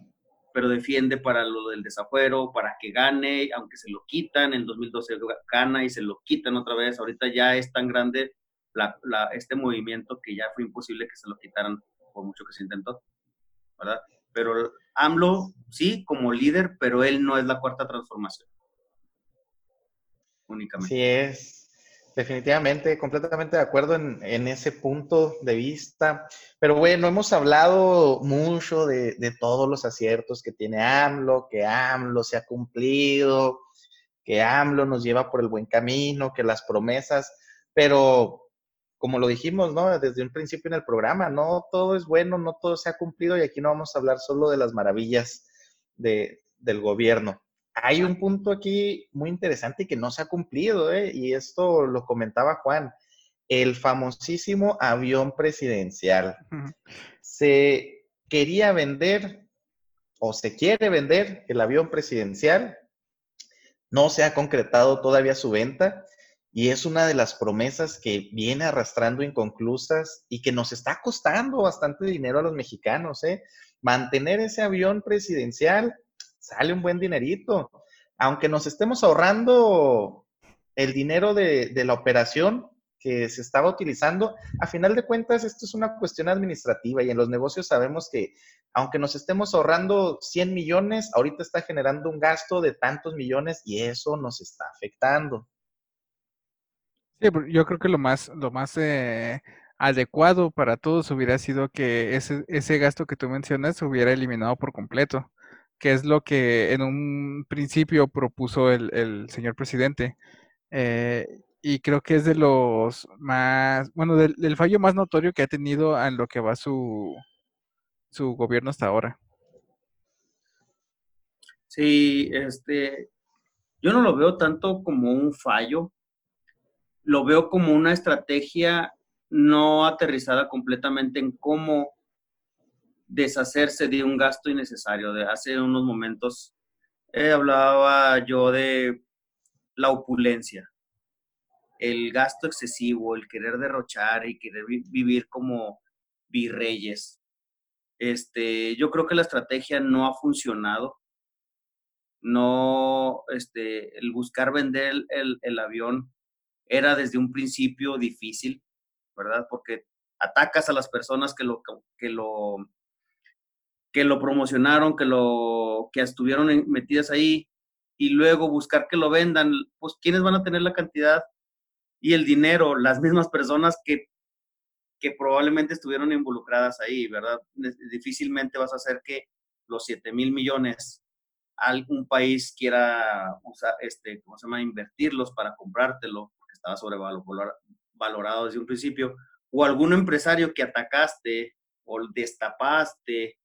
Speaker 3: Pero defiende para lo del desafuero, para que gane, aunque se lo quitan, en 2012 gana y se lo quitan otra vez, ahorita ya es tan grande este movimiento que ya fue imposible que se lo quitaran por mucho que se intentó, ¿verdad? Pero AMLO, sí, como líder, pero él no es la cuarta transformación.
Speaker 2: Únicamente. Sí es. Definitivamente, completamente de acuerdo en, ese punto de vista. Pero bueno, hemos hablado mucho de, de, todos los aciertos que tiene AMLO, que AMLO se ha cumplido, que AMLO nos lleva por el buen camino, que las promesas, pero como lo dijimos, ¿no? Desde un principio en el programa, no todo es bueno, no todo se ha cumplido y aquí no vamos a hablar solo de las maravillas de, del gobierno. Hay un punto aquí muy interesante que no se ha cumplido, ¿eh? y esto lo comentaba Juan, el famosísimo avión presidencial. Se quería vender o se quiere vender el avión presidencial, no se ha concretado todavía su venta y es una de las promesas que viene arrastrando inconclusas y que nos está costando bastante dinero a los mexicanos. ¿eh? Mantener ese avión presidencial sale un buen dinerito. Aunque nos estemos ahorrando el dinero de, la operación que se estaba utilizando, a final de cuentas esto es una cuestión administrativa y en los negocios sabemos que aunque nos estemos ahorrando 100 millones, ahorita está generando un gasto de tantos millones y eso nos está afectando.
Speaker 1: Sí, yo creo que lo más, lo más eh, adecuado para todos hubiera sido que ese, ese gasto que tú mencionas se hubiera eliminado por completo que es lo que en un principio propuso el, señor presidente. Eh, y creo que es de los más, bueno, del, fallo más notorio que ha tenido en lo que va su, su gobierno hasta ahora.
Speaker 3: Sí, este, yo no lo veo tanto como un fallo, lo veo como una estrategia no aterrizada completamente en cómo deshacerse de un gasto innecesario. De hace unos momentos eh, hablaba yo de la opulencia, el gasto excesivo, el querer derrochar y querer vivir como virreyes. Este, yo creo que la estrategia no ha funcionado. No, este, el buscar vender el, el avión era desde un principio difícil, ¿verdad? Porque atacas a las personas que lo, que lo que lo promocionaron, que lo que estuvieron metidas ahí y luego buscar que lo vendan, pues quiénes van a tener la cantidad y el dinero, las mismas personas que que probablemente estuvieron involucradas ahí, ¿verdad? Difícilmente vas a hacer que los 7 mil millones algún país quiera usar, este, ¿cómo se llama?, invertirlos para comprártelo, estaba sobrevalorado desde un principio, o algún empresario que atacaste o destapaste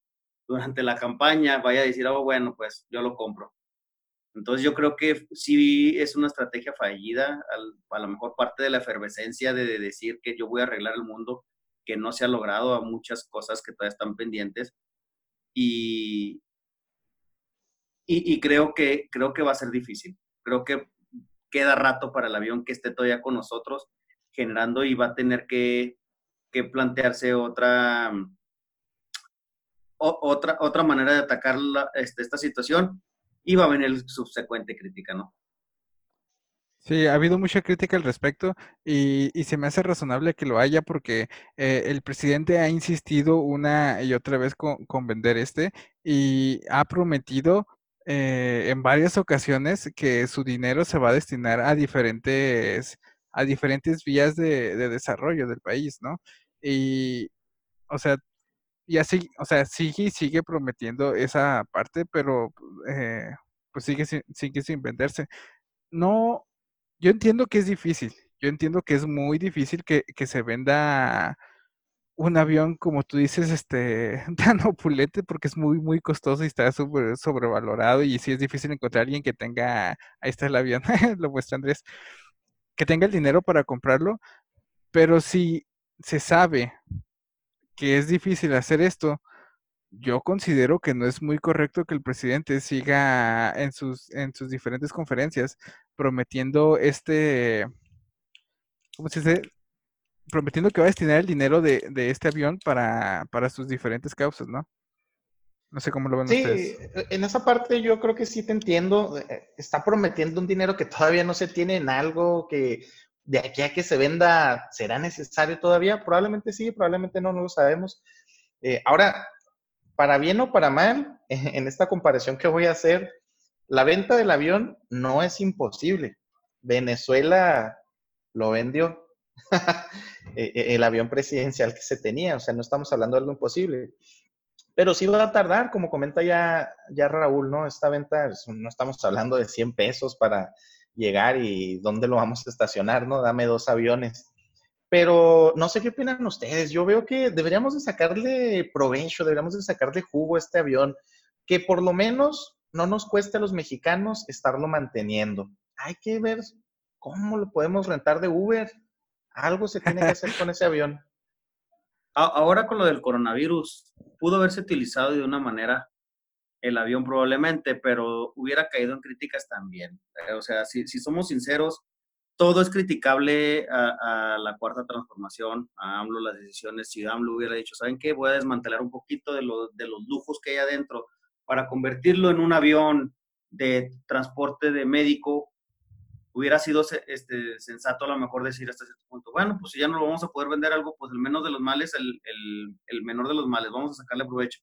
Speaker 3: durante la campaña vaya a decir, oh, bueno, pues yo lo compro. Entonces yo creo que sí es una estrategia fallida, a lo mejor parte de la efervescencia de, decir que yo voy a arreglar el mundo, que no se ha logrado a muchas cosas que todavía están pendientes. Y, y, creo, que, creo que va a ser difícil. Creo que queda rato para el avión que esté todavía con nosotros generando y va a tener que, que plantearse otra, otra, otra manera de atacar este, esta situación y va a venir subsecuente crítica, ¿no?
Speaker 1: Sí, ha habido mucha crítica al respecto y, se me hace razonable que lo haya porque eh, el presidente ha insistido una y otra vez con, vender este y ha prometido eh, en varias ocasiones que su dinero se va a destinar a diferentes, a diferentes vías de, de desarrollo del país, ¿no? Y, o sea, y así, o sea, sigue sigue prometiendo esa parte, pero eh, pues sigue sin, sigue sin venderse. No, yo entiendo que es difícil, yo entiendo que es muy difícil que, se venda un avión, como tú dices, este, (laughs) tan opulente, porque es muy, muy costoso y está sobrevalorado, y sí es difícil encontrar a alguien que tenga, ahí está el avión, (laughs) lo muestra Andrés, que tenga el dinero para comprarlo, pero si se sabe que es difícil hacer esto, yo considero que no es muy correcto que el presidente siga en sus, en sus diferentes conferencias prometiendo este, ¿cómo se dice? Prometiendo que va a destinar el dinero de, este avión para, sus diferentes causas, ¿no? No sé cómo lo ven ustedes.
Speaker 2: Sí, en esa parte yo creo que sí te entiendo. Eh, está prometiendo un dinero que todavía no se tiene en algo que de aquí a que se venda, ¿será necesario todavía? Probablemente sí, probablemente no, no lo sabemos. Eh, ahora, para bien o para mal, (laughs) en esta comparación que voy a hacer, la venta del avión no es imposible. Venezuela lo vendió. (laughs) E, e, el avión presidencial que se tenía, o sea, no estamos hablando de algo imposible. Pero sí va a tardar, como comenta ya, ya Raúl, ¿no? Esta venta, no estamos hablando de 100 pesos para llegar y dónde lo vamos a estacionar, ¿no? Dame dos aviones. Pero no sé qué opinan ustedes. Yo veo que deberíamos de sacarle provecho, deberíamos de sacarle jugo a este avión, que por lo menos no nos cueste a los mexicanos estarlo manteniendo. Hay que ver cómo lo podemos rentar de Uber. Algo se tiene que hacer con ese avión.
Speaker 3: Ahora con lo del coronavirus, pudo haberse utilizado de una manera el avión probablemente, pero hubiera caído en críticas también. O sea, si, si somos sinceros, todo es criticable a, la cuarta transformación, a AMLO las decisiones. Si AMLO hubiera dicho, ¿saben qué? Voy a desmantelar un poquito de, de los lujos que hay adentro para convertirlo en un avión de transporte de médico, hubiera sido este, sensato a lo mejor decir hasta cierto punto, bueno, pues si ya no lo vamos a poder vender algo, pues el menos de los males, el, el, menor de los males, vamos a sacarle provecho.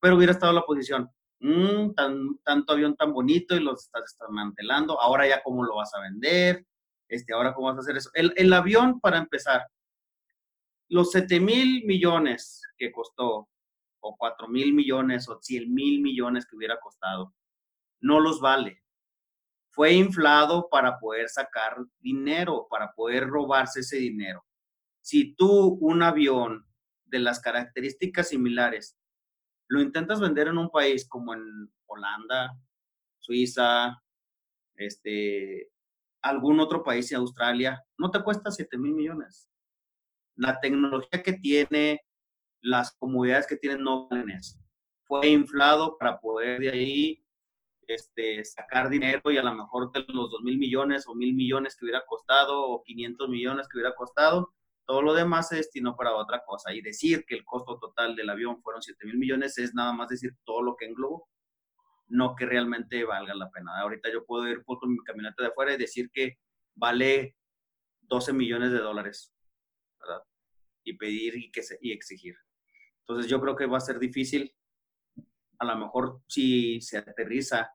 Speaker 3: Pero hubiera estado la posición, mm, tan, tanto avión tan bonito y los estás desmantelando, ahora ya cómo lo vas a vender, este, ahora cómo vas a hacer eso. El, el avión, para empezar, los 7 mil millones que costó, o 4 mil millones, o 100 mil millones que hubiera costado, no los vale. Fue inflado para poder sacar dinero, para poder robarse ese dinero. Si tú un avión de las características similares lo intentas vender en un país como en Holanda, Suiza, este, algún otro país de Australia, no te cuesta 7 mil millones. La tecnología que tiene, las comodidades que tiene no valen eso. Fue inflado para poder de ahí este, sacar dinero y a lo mejor de los 2 mil millones o mil millones que hubiera costado o 500 millones que hubiera costado, todo lo demás se destinó para otra cosa. Y decir que el costo total del avión fueron 7 mil millones es nada más decir todo lo que englobó no que realmente valga la pena. Ahorita yo puedo ir con mi camioneta de afuera y decir que vale 12 millones de dólares, ¿verdad? Y pedir y, que y exigir. Entonces yo creo que va a ser difícil, a lo mejor si se aterriza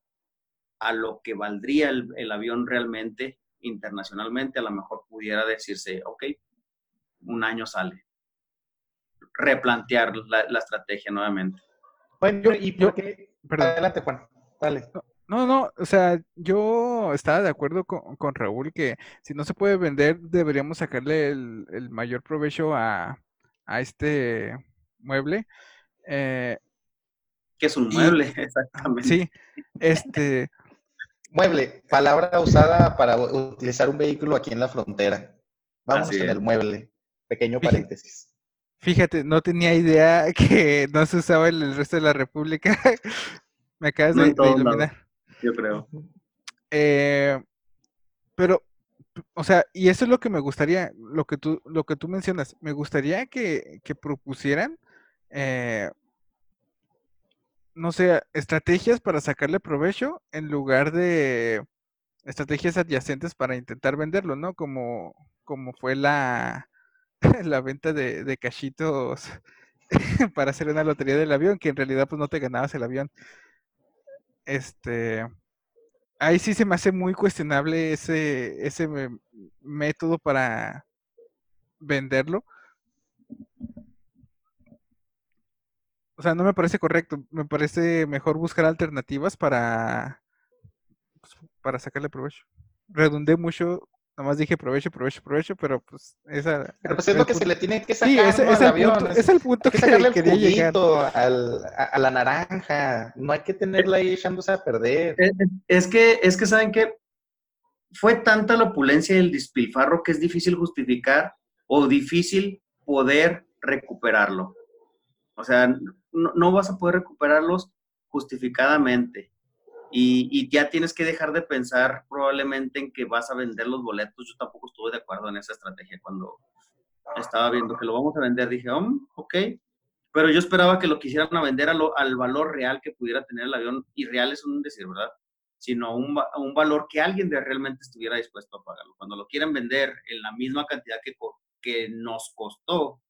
Speaker 3: a lo que valdría el, avión realmente internacionalmente, a lo mejor pudiera decirse, ok, un año sale. Replantear la, estrategia nuevamente.
Speaker 2: Bueno, ¿y por qué, Adelante, Juan. Dale.
Speaker 1: No, no, o sea, yo estaba de acuerdo con, Raúl que si no se puede vender, deberíamos sacarle el, mayor provecho a, este mueble.
Speaker 3: Eh, que es un mueble, (laughs) exactamente.
Speaker 1: Sí, este.
Speaker 2: Mueble, palabra usada para utilizar un vehículo aquí en la frontera. Vamos en el mueble. Pequeño paréntesis.
Speaker 1: Fíjate, no tenía idea que no se usaba en el resto de la República. (laughs) Me acabas de, iluminar.
Speaker 3: yo creo.
Speaker 1: Eh, pero, o sea, y eso es lo que me gustaría, lo que tú, lo que tú mencionas, me gustaría que, propusieran, eh, no sé, estrategias para sacarle provecho en lugar de estrategias adyacentes para intentar venderlo, ¿no? Como, como fue la, (laughs) la venta de, de cachitos (laughs) para hacer una lotería del avión, que en realidad pues no te ganabas el avión. Este, ahí sí se me hace muy cuestionable ese, ese método para venderlo. O sea, no me parece correcto. Me parece mejor buscar alternativas para, pues, para sacarle provecho. Redundé mucho Nomás dije provecho, provecho, provecho, pero pues esa...
Speaker 2: Pero pues es lo que se le tiene que sacar sí, ese, es,
Speaker 1: el Punto, es, el punto que,
Speaker 2: sacarle quería el llegar. Al, a, la naranja. No hay que tenerla ahí echándose a perder.
Speaker 3: Es, que, es que saben que fue tanta la opulencia y el despilfarro que es difícil justificar o difícil poder recuperarlo. O sea, no, vas a poder recuperarlos justificadamente y, ya tienes que dejar de pensar probablemente en que vas a vender los boletos. Yo tampoco estuve de acuerdo en esa estrategia cuando estaba viendo que lo vamos a vender. Dije, oh, ok, pero yo esperaba que lo quisieran a vender al valor real que pudiera tener el avión, y real es un decir, ¿verdad? Sino un, un valor que alguien de realmente estuviera dispuesto a pagarlo. Cuando lo quieren vender en la misma cantidad que nos costó,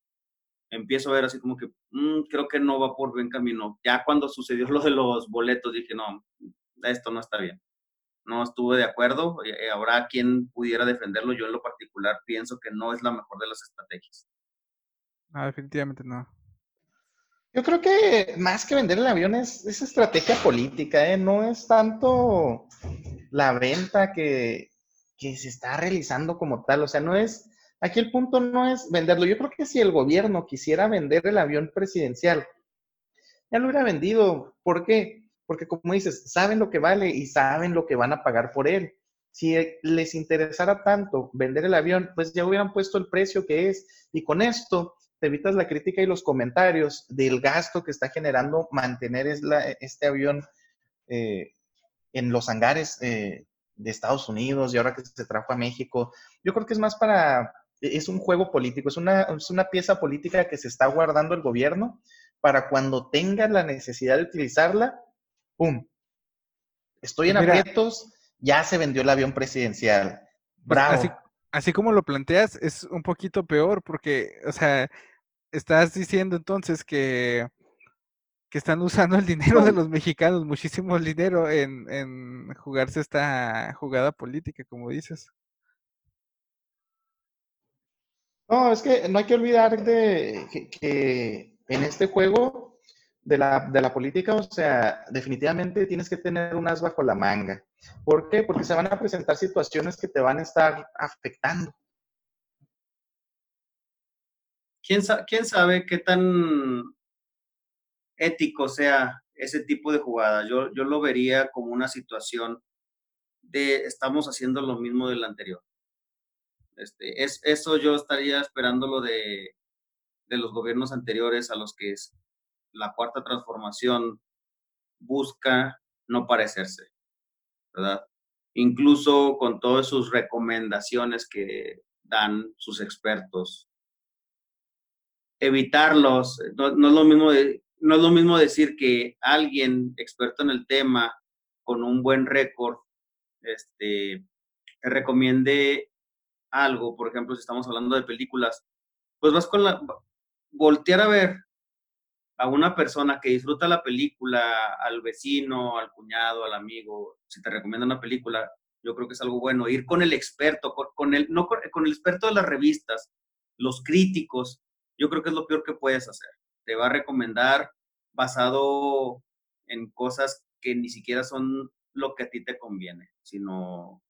Speaker 3: empiezo a ver así como que mm, creo que no va por buen camino. Ya cuando sucedió (laughs) lo de los boletos, dije, no, esto no está bien. no estuve de acuerdo. Eh, habrá quien pudiera defenderlo. Yo en lo particular pienso que no es la mejor de las estrategias.
Speaker 1: No, definitivamente no.
Speaker 2: Yo creo que más que vender el avión es, estrategia política, ¿eh? no es tanto la venta que, que se está realizando como tal. O sea, no es, aquí el punto no es venderlo. Yo creo que si el gobierno quisiera vender el avión presidencial, ya lo hubiera vendido. ¿Por qué? Porque como dices, saben lo que vale y saben lo que van a pagar por él. Si les interesara tanto vender el avión, pues ya hubieran puesto el precio que es. Y con esto te evitas la crítica y los comentarios del gasto que está generando mantener este avión eh, en los hangares eh, de Estados Unidos y ahora que se trajo a México. Yo creo que es más para, es un juego político, es una, es una pieza política que se está guardando el gobierno para cuando tenga la necesidad de utilizarla, ¡pum! Estoy en aprietos, ya se vendió el avión presidencial.
Speaker 1: Pues, Bravo. Así, como lo planteas, es un poquito peor porque, o sea, estás diciendo entonces que, que están usando el dinero de los mexicanos, muchísimo dinero en, en jugarse esta jugada política, como dices.
Speaker 2: No, es que no hay que olvidar de que en este juego de la, política, o sea, definitivamente tienes que tener un as bajo la manga. ¿Por qué? Porque se van a presentar situaciones que te van a estar afectando.
Speaker 3: ¿Quién, quién sabe qué tan ético sea ese tipo de jugada? Yo, yo lo vería como una situación de estamos haciendo lo mismo del anterior. Este, es, eso yo estaría esperándolo de, de los gobiernos anteriores a los que la cuarta transformación busca no parecerse, ¿verdad? Incluso con todas sus recomendaciones que dan sus expertos. Evitarlos, no, es lo mismo no es lo mismo decir que alguien experto en el tema con un buen récord este, te recomiende algo, por ejemplo, si estamos hablando de películas, pues vas con la, voltear a ver a una persona que disfruta la película, al vecino, al cuñado, al amigo, si te recomienda una película, yo creo que es algo bueno. Ir con el experto, con, el, no con, el experto de las revistas, los críticos, yo creo que es lo peor que puedes hacer. Te va a recomendar basado en cosas que ni siquiera son lo que a ti te conviene, sino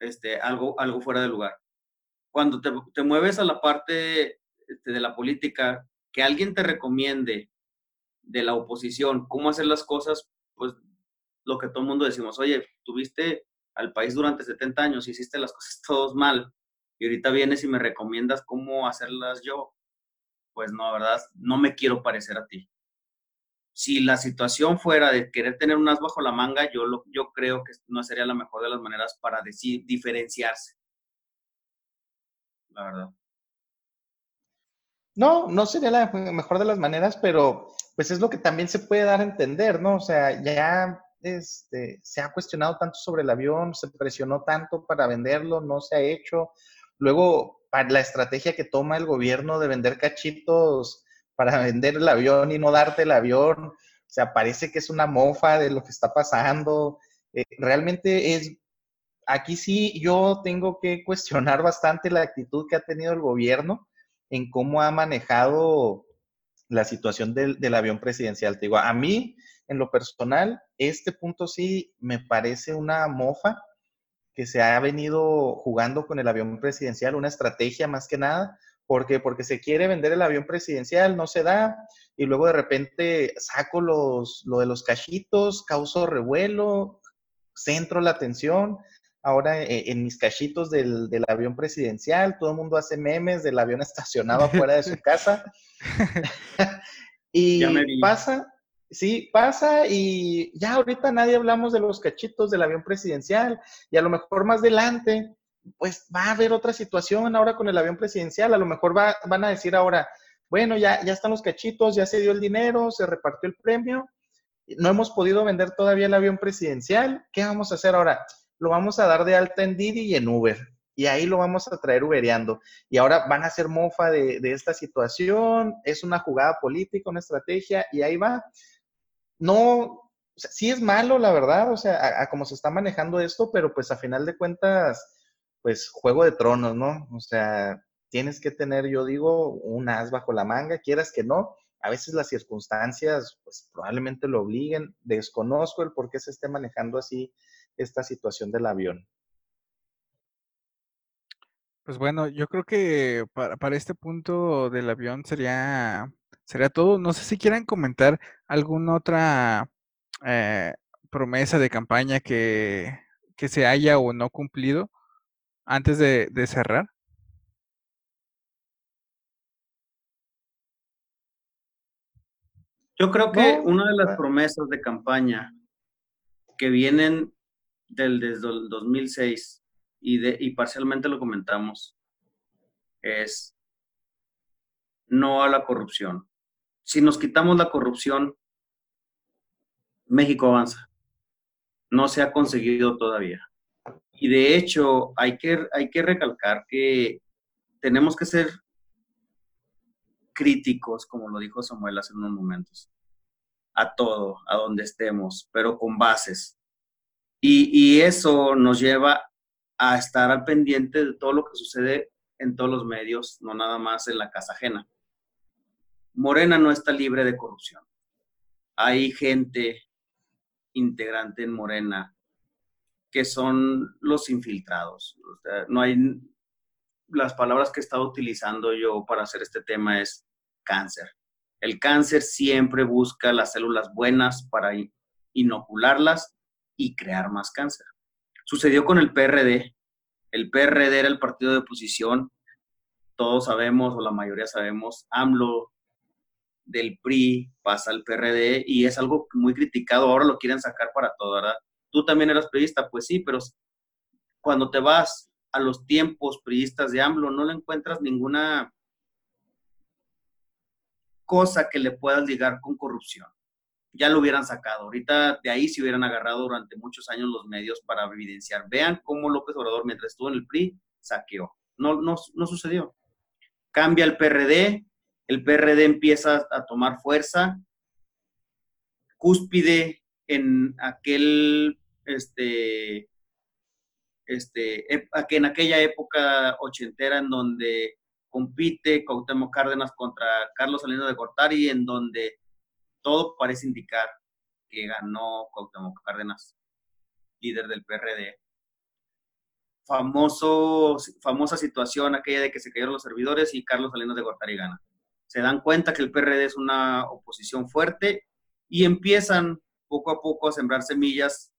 Speaker 3: este, algo, algo fuera de lugar. Cuando te, te mueves a la parte este, de la política, que alguien te recomiende de la oposición cómo hacer las cosas, pues lo que todo el mundo decimos, oye, tuviste al país durante 70 años, hiciste las cosas (laughs) todos mal, y ahorita vienes y me recomiendas cómo hacerlas yo, pues no, ¿verdad? No me quiero parecer a ti. Si la situación fuera de querer tener un as bajo la manga, yo, lo, yo creo que no sería la mejor de las maneras para decir, diferenciarse. La verdad.
Speaker 2: No, no sería la mejor de las maneras, pero pues es lo que también se puede dar a entender, ¿no? O sea, ya este, se ha cuestionado tanto sobre el avión, se presionó tanto para venderlo, no se ha hecho. Luego, la estrategia que toma el gobierno de vender cachitos para vender el avión y no darte el avión, o sea, parece que es una mofa de lo que está pasando. Eh, realmente es, aquí sí yo tengo que cuestionar bastante la actitud que ha tenido el gobierno en cómo ha manejado la situación del, avión presidencial. Te digo, a mí, en lo personal, este punto sí me parece una mofa que se ha venido jugando con el avión presidencial, una estrategia más que nada. ¿Por Porque se quiere vender el avión presidencial, no se da, y luego de repente saco los, lo de los cachitos, causo revuelo, centro la atención, ahora eh, en mis cachitos del, avión presidencial, todo el mundo hace memes del avión estacionado afuera de su (laughs) casa. (laughs) y pasa, sí, pasa y ya ahorita nadie hablamos de los cachitos del avión presidencial y a lo mejor más adelante, pues va a haber otra situación ahora con el avión presidencial, a lo mejor va, van a decir ahora, bueno, ya, ya están los cachitos, ya se dio el dinero, se repartió el premio, no hemos podido vender todavía el avión presidencial, ¿qué vamos a hacer ahora? lo vamos a dar de alta en Didi y en Uber. Y ahí lo vamos a traer ubereando. Y ahora van a hacer mofa de, esta situación. Es una jugada política, una estrategia, y ahí va. No, sí es malo, la verdad, o sea, a, cómo se está manejando esto, pero pues a final de cuentas, pues juego de tronos, ¿no? O sea, tienes que tener, yo digo, un as bajo la manga, quieras que no. A veces las circunstancias, pues probablemente lo obliguen. Desconozco el por qué se esté manejando así esta situación del avión.
Speaker 1: Pues bueno, yo creo que para, para este punto del avión sería, sería todo. No sé si quieran comentar alguna otra eh, promesa de campaña que, que, se haya o no cumplido antes de, de cerrar?
Speaker 3: Yo creo que una de las promesas de campaña que vienen del, desde el 2006 y, de, y parcialmente lo comentamos es no a la corrupción. Si nos quitamos la corrupción, México avanza. No se ha conseguido todavía. Y de hecho, hay que, hay que recalcar que tenemos que ser críticos, como lo dijo Samuel hace unos momentos, a todo, a donde estemos, pero con bases. Y, y eso nos lleva a estar al pendiente de todo lo que sucede en todos los medios, no nada más en la casa ajena. Morena no está libre de corrupción. Hay gente integrante en Morena, que son los infiltrados. no hay, las palabras que he estado utilizando yo para hacer este tema es cáncer. El cáncer siempre busca las células buenas para inocularlas y crear más cáncer. Sucedió con el PRD. El PRD era el partido de oposición. Todos sabemos, o la mayoría sabemos, AMLO del PRI pasa al PRD y es algo muy criticado. Ahora lo quieren sacar para todo, ¿verdad? Tú también eras priista, pues sí, pero cuando te vas a los tiempos priistas de AMLO, no le encuentras ninguna cosa que le puedas ligar con corrupción. Ya lo hubieran sacado. Ahorita de ahí se hubieran agarrado durante muchos años los medios para evidenciar. Vean cómo López Obrador, mientras estuvo en el PRI, saqueó. No, no, no sucedió. Cambia el PRD, el PRD empieza a tomar fuerza, cúspide en aquel, este, este, en aquella época ochentera en donde compite Cuauhtémoc Cárdenas contra Carlos Salinas de Gortari, en donde todo parece indicar que ganó Cuauhtémoc Cárdenas, líder del PRD. Famoso, famosa situación aquella de que se cayeron los servidores y Carlos Salinas de Gortari gana se dan cuenta que el PRD es una oposición fuerte y empiezan poco a poco a sembrar semillas,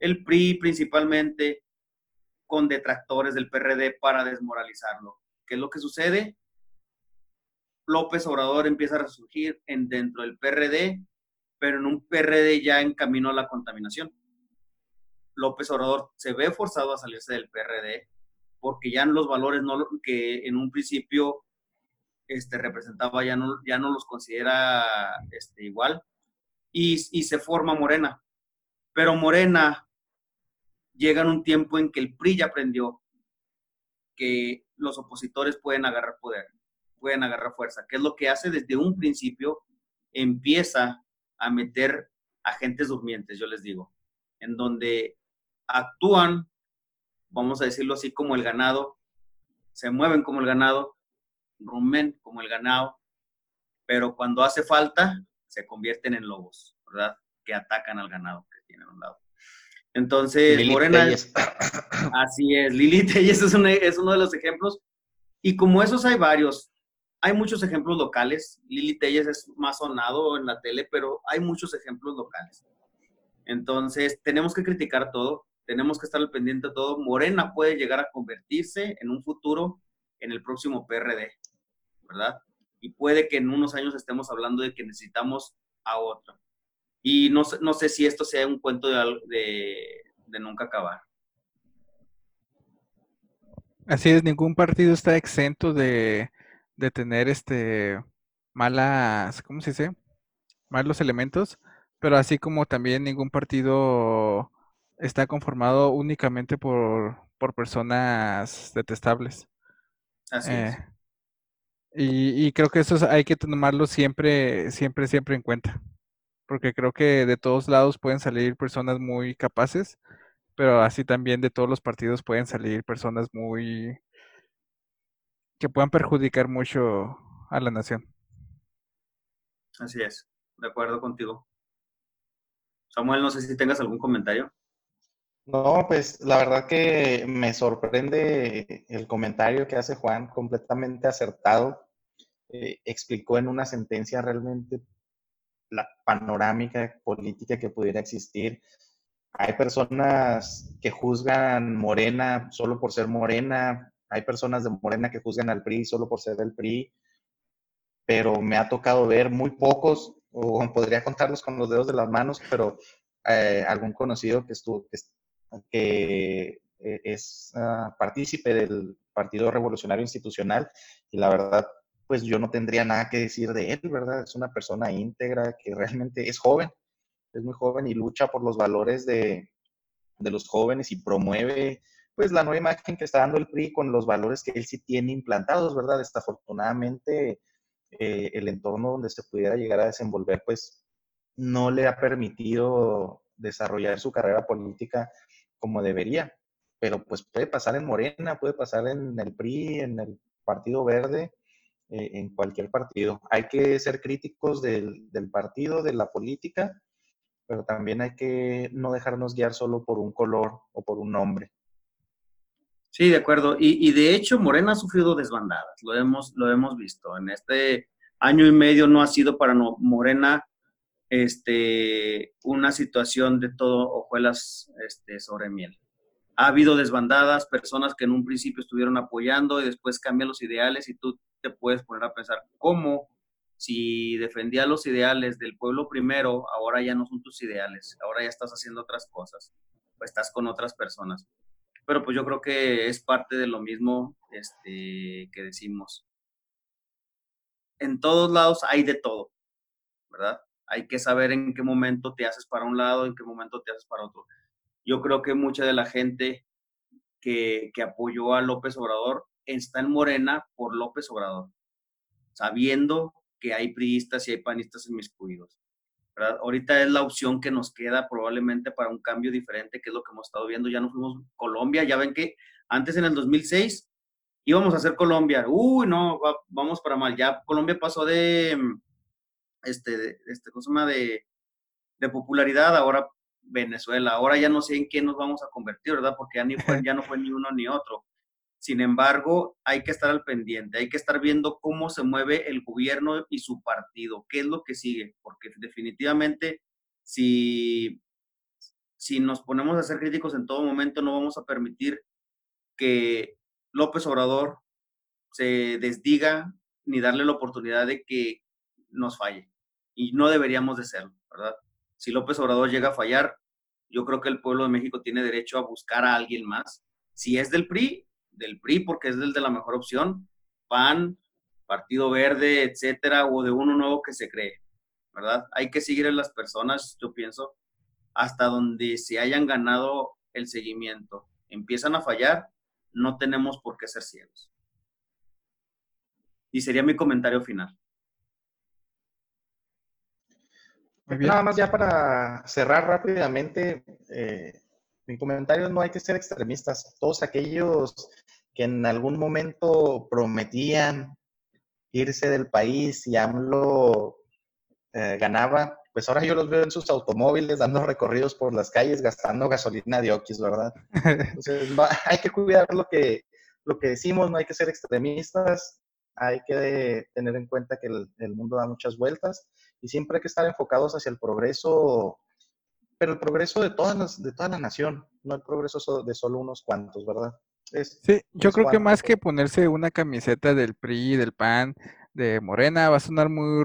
Speaker 3: el PRI principalmente con detractores del PRD para desmoralizarlo. ¿Qué es lo que sucede? López Obrador empieza a resurgir en, dentro del PRD, pero en un PRD ya en camino a la contaminación. López Obrador se ve forzado a salirse del PRD porque ya los valores no, que en un principio este, representaba ya no, ya no los considera este, igual y, se forma Morena. Pero Morena llega en un tiempo en que el PRI ya aprendió que los opositores pueden agarrar poder, pueden agarrar fuerza, que es lo que hace desde un principio, empieza a meter agentes durmientes, yo les digo, en donde actúan, vamos a decirlo así, como el ganado, se mueven como el ganado, rumen como el ganado, pero cuando hace falta se convierten en lobos, ¿verdad? Que atacan al ganado que tienen a un lado. Entonces, Morena, (coughs) (coughs) así es, Lili Telles es, es uno de los ejemplos. Y como esos hay varios, hay muchos ejemplos locales. Lili Telles es más sonado en la tele, pero hay muchos ejemplos locales. Entonces, tenemos que criticar todo, tenemos que estar al pendiente de todo. Morena puede llegar a convertirse en un futuro en el próximo PRD. ¿verdad? Y puede que en unos años estemos hablando de que necesitamos a otro. Y no, no sé si esto sea un cuento de, de, nunca acabar.
Speaker 1: Así es, ningún partido está exento de, de tener este malas, ¿cómo se dice? Malos elementos, pero así como también ningún partido está conformado únicamente por, por personas detestables.
Speaker 3: Así es.
Speaker 1: Y, creo que eso hay que tomarlo siempre, siempre, siempre en cuenta. porque creo que de todos lados pueden salir personas muy capaces, pero así también de todos los partidos pueden salir personas muy que puedan perjudicar mucho a la nación.
Speaker 3: Así es, de acuerdo contigo. Samuel, no sé si tengas algún comentario.
Speaker 2: No, pues la verdad que me sorprende el comentario que hace Juan, completamente acertado. Eh, explicó en una sentencia realmente la panorámica política que pudiera existir. Hay personas que juzgan Morena solo por ser Morena, hay personas de Morena que juzgan al PRI solo por ser del PRI, pero me ha tocado ver muy pocos, o podría contarlos con los dedos de las manos, pero eh, algún conocido que estuvo, que, eh, es ah, partícipe del Partido Revolucionario Institucional, y la verdad, pues yo no tendría nada que decir de él, ¿verdad? Es una persona íntegra que realmente es joven, es muy joven y lucha por los valores de, de los jóvenes y promueve pues la nueva imagen que está dando el PRI con los valores que él sí tiene implantados, ¿verdad? Desafortunadamente, eh, el entorno donde se pudiera llegar a desenvolver, pues no le ha permitido desarrollar su carrera política como debería. Pero pues puede pasar en Morena, puede pasar en el PRI, en el Partido Verde, eh, en cualquier partido. Hay que ser críticos del, del partido, de la política, pero también hay que no dejarnos guiar solo por un color o por un nombre.
Speaker 3: Sí, de acuerdo. Y, de hecho, Morena ha sufrido desbandadas, lo hemos, lo hemos visto. En este año y medio no ha sido para Morena este, una situación de todo hojuelas este, sobre miel. Ha habido desbandadas, personas que en un principio estuvieron apoyando y después cambian los ideales y tú te puedes poner a pensar cómo si defendía los ideales del pueblo primero, ahora ya no son tus ideales, ahora ya estás haciendo otras cosas estás con otras personas pero pues yo creo que es parte de lo mismo este, que decimos. En todos lados hay de todo, ¿verdad? Hay que saber en qué momento te haces para un lado, en qué momento te haces para otro. Yo creo que mucha de la gente que, que apoyó a López Obrador está en Morena por López Obrador, sabiendo que hay priistas y hay panistas en mis cuidos. Ahorita es la opción que nos queda probablemente para un cambio diferente, que es lo que hemos estado viendo. Ya no fuimos Colombia, ya ven que antes en el 2006 íbamos a hacer Colombia. Uy, no, vamos para mal. Ya Colombia pasó de, este, este, cosa de, de popularidad, ahora Venezuela. Ahora ya no sé en qué nos vamos a convertir, ¿verdad? Porque ya, ni (laughs) ya no fue ni uno ni otro. Sin embargo, hay que estar al pendiente, hay que estar viendo cómo se mueve el gobierno y su partido, qué es lo que sigue, porque definitivamente si, si nos ponemos a ser críticos en todo momento, no vamos a permitir que López Obrador se desdiga ni darle la oportunidad de que nos falle. Y no deberíamos de serlo, ¿verdad? Si López Obrador llega a fallar, yo creo que el pueblo de México tiene derecho a buscar a alguien más. Si es del PRI, del PRI porque es el de la mejor opción, PAN, Partido Verde, etcétera, o de uno nuevo que se cree, ¿verdad? Hay que seguir a las personas, yo pienso, hasta donde se hayan ganado el seguimiento. Empiezan a fallar, no tenemos por qué ser ciegos. Y sería mi comentario final.
Speaker 2: Nada más ya para cerrar rápidamente, eh, mi comentario no hay que ser extremistas. Todos aquellos que en algún momento prometían irse del país y AMLO eh, ganaba, pues ahora yo los veo en sus automóviles dando recorridos por las calles gastando gasolina de Oquis, ¿verdad? (laughs) Entonces (laughs) hay que cuidar lo que, lo que decimos, no hay que ser extremistas, hay que tener en cuenta que el, el mundo da muchas vueltas y siempre hay que estar enfocados hacia el progreso pero el progreso de, todas de toda la nación, no el progreso de solo unos cuantos, ¿verdad?
Speaker 1: Sí, yo creo que más que ponerse una camiseta del PRI, del PAN, de Morena, va a sonar muy,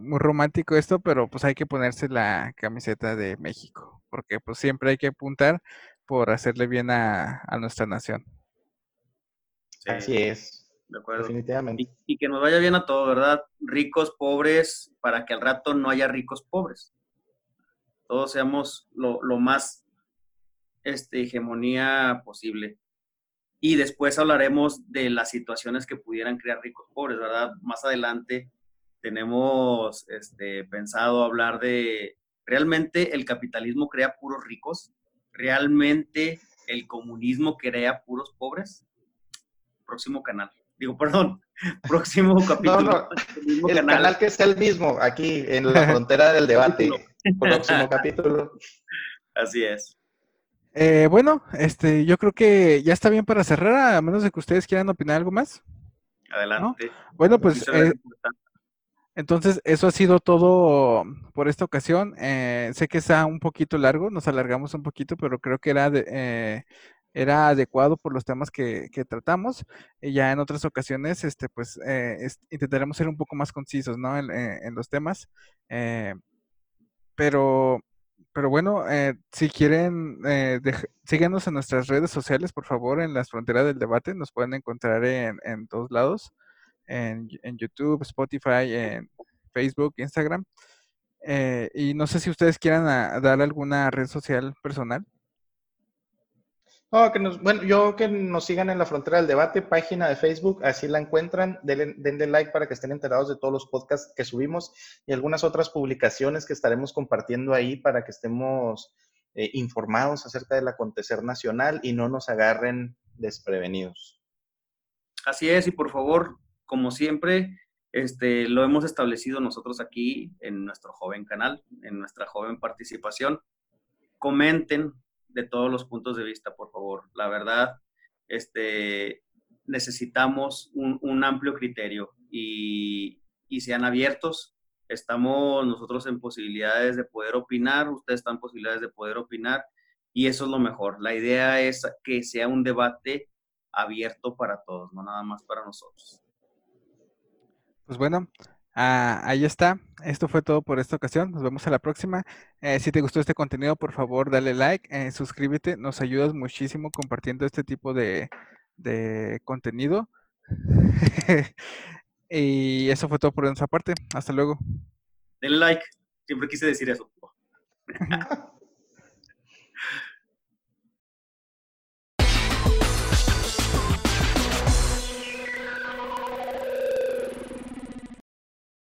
Speaker 1: muy romántico esto, pero pues hay que ponerse la camiseta de México, porque pues siempre hay que apuntar por hacerle bien a, nuestra nación.
Speaker 2: Así es. De acuerdo. Definitivamente.
Speaker 3: Y, y, que nos vaya bien a todos, ¿verdad? Ricos, pobres, para que al rato no haya ricos pobres todos seamos lo, más este, hegemonía posible. Y después hablaremos de las situaciones que pudieran crear ricos pobres, ¿verdad? Más adelante tenemos este, pensado hablar de, ¿realmente el capitalismo crea puros ricos? ¿Realmente el comunismo crea puros pobres? Próximo canal. Digo, (laughs) perdón, próximo capítulo.
Speaker 2: el canal. que es el mismo, aquí en la (laughs) frontera del debate. próximo capítulo.
Speaker 3: Así es.
Speaker 1: Eh, bueno, este, yo creo que ya está bien para cerrar, a menos de que ustedes quieran opinar algo más.
Speaker 3: Adelante.
Speaker 1: Bueno, pues eh, entonces eso ha sido todo por esta ocasión. Eh, sé que está un poquito largo, nos alargamos un poquito, pero creo que era de, era adecuado por los temas que, tratamos. Y ya en otras ocasiones, este, pues, eh, intentaremos ser un poco más concisos, ¿no? En, eh, los temas. Eh, pero, pero bueno, si quieren, síguenos en nuestras redes sociales, por favor, en las fronteras del debate. Nos pueden encontrar en, en todos lados, en, en, YouTube, Spotify, en Facebook, Instagram. y no sé si ustedes quieran ah, dar alguna red social personal
Speaker 2: bueno, yo que nos sigan en la frontera del debate, página de Facebook, así la encuentran, denle, denle, like para que estén enterados de todos los podcasts que subimos y algunas otras publicaciones que estaremos compartiendo ahí para que estemos eh, informados acerca del acontecer nacional y no nos agarren desprevenidos.
Speaker 3: Así es, y por favor, como siempre, este, lo hemos establecido nosotros aquí en nuestro joven canal, en nuestra joven participación. Comenten, de todos los puntos de vista, por favor. La verdad, este, necesitamos un, amplio criterio y, sean abiertos. Estamos nosotros en posibilidades de poder opinar, ustedes están en posibilidades de poder opinar y eso es lo mejor. La idea es que sea un debate abierto para todos, no nada más para nosotros.
Speaker 1: Pues bueno, Ah, ahí está. Esto fue todo por esta ocasión. Nos vemos a la próxima. Eh, si te gustó este contenido, por favor, dale like, eh, suscríbete. Nos ayudas muchísimo compartiendo este tipo de, contenido. (laughs) y eso fue todo por nuestra parte. Hasta luego.
Speaker 3: Denle like. Siempre quise decir eso. (laughs)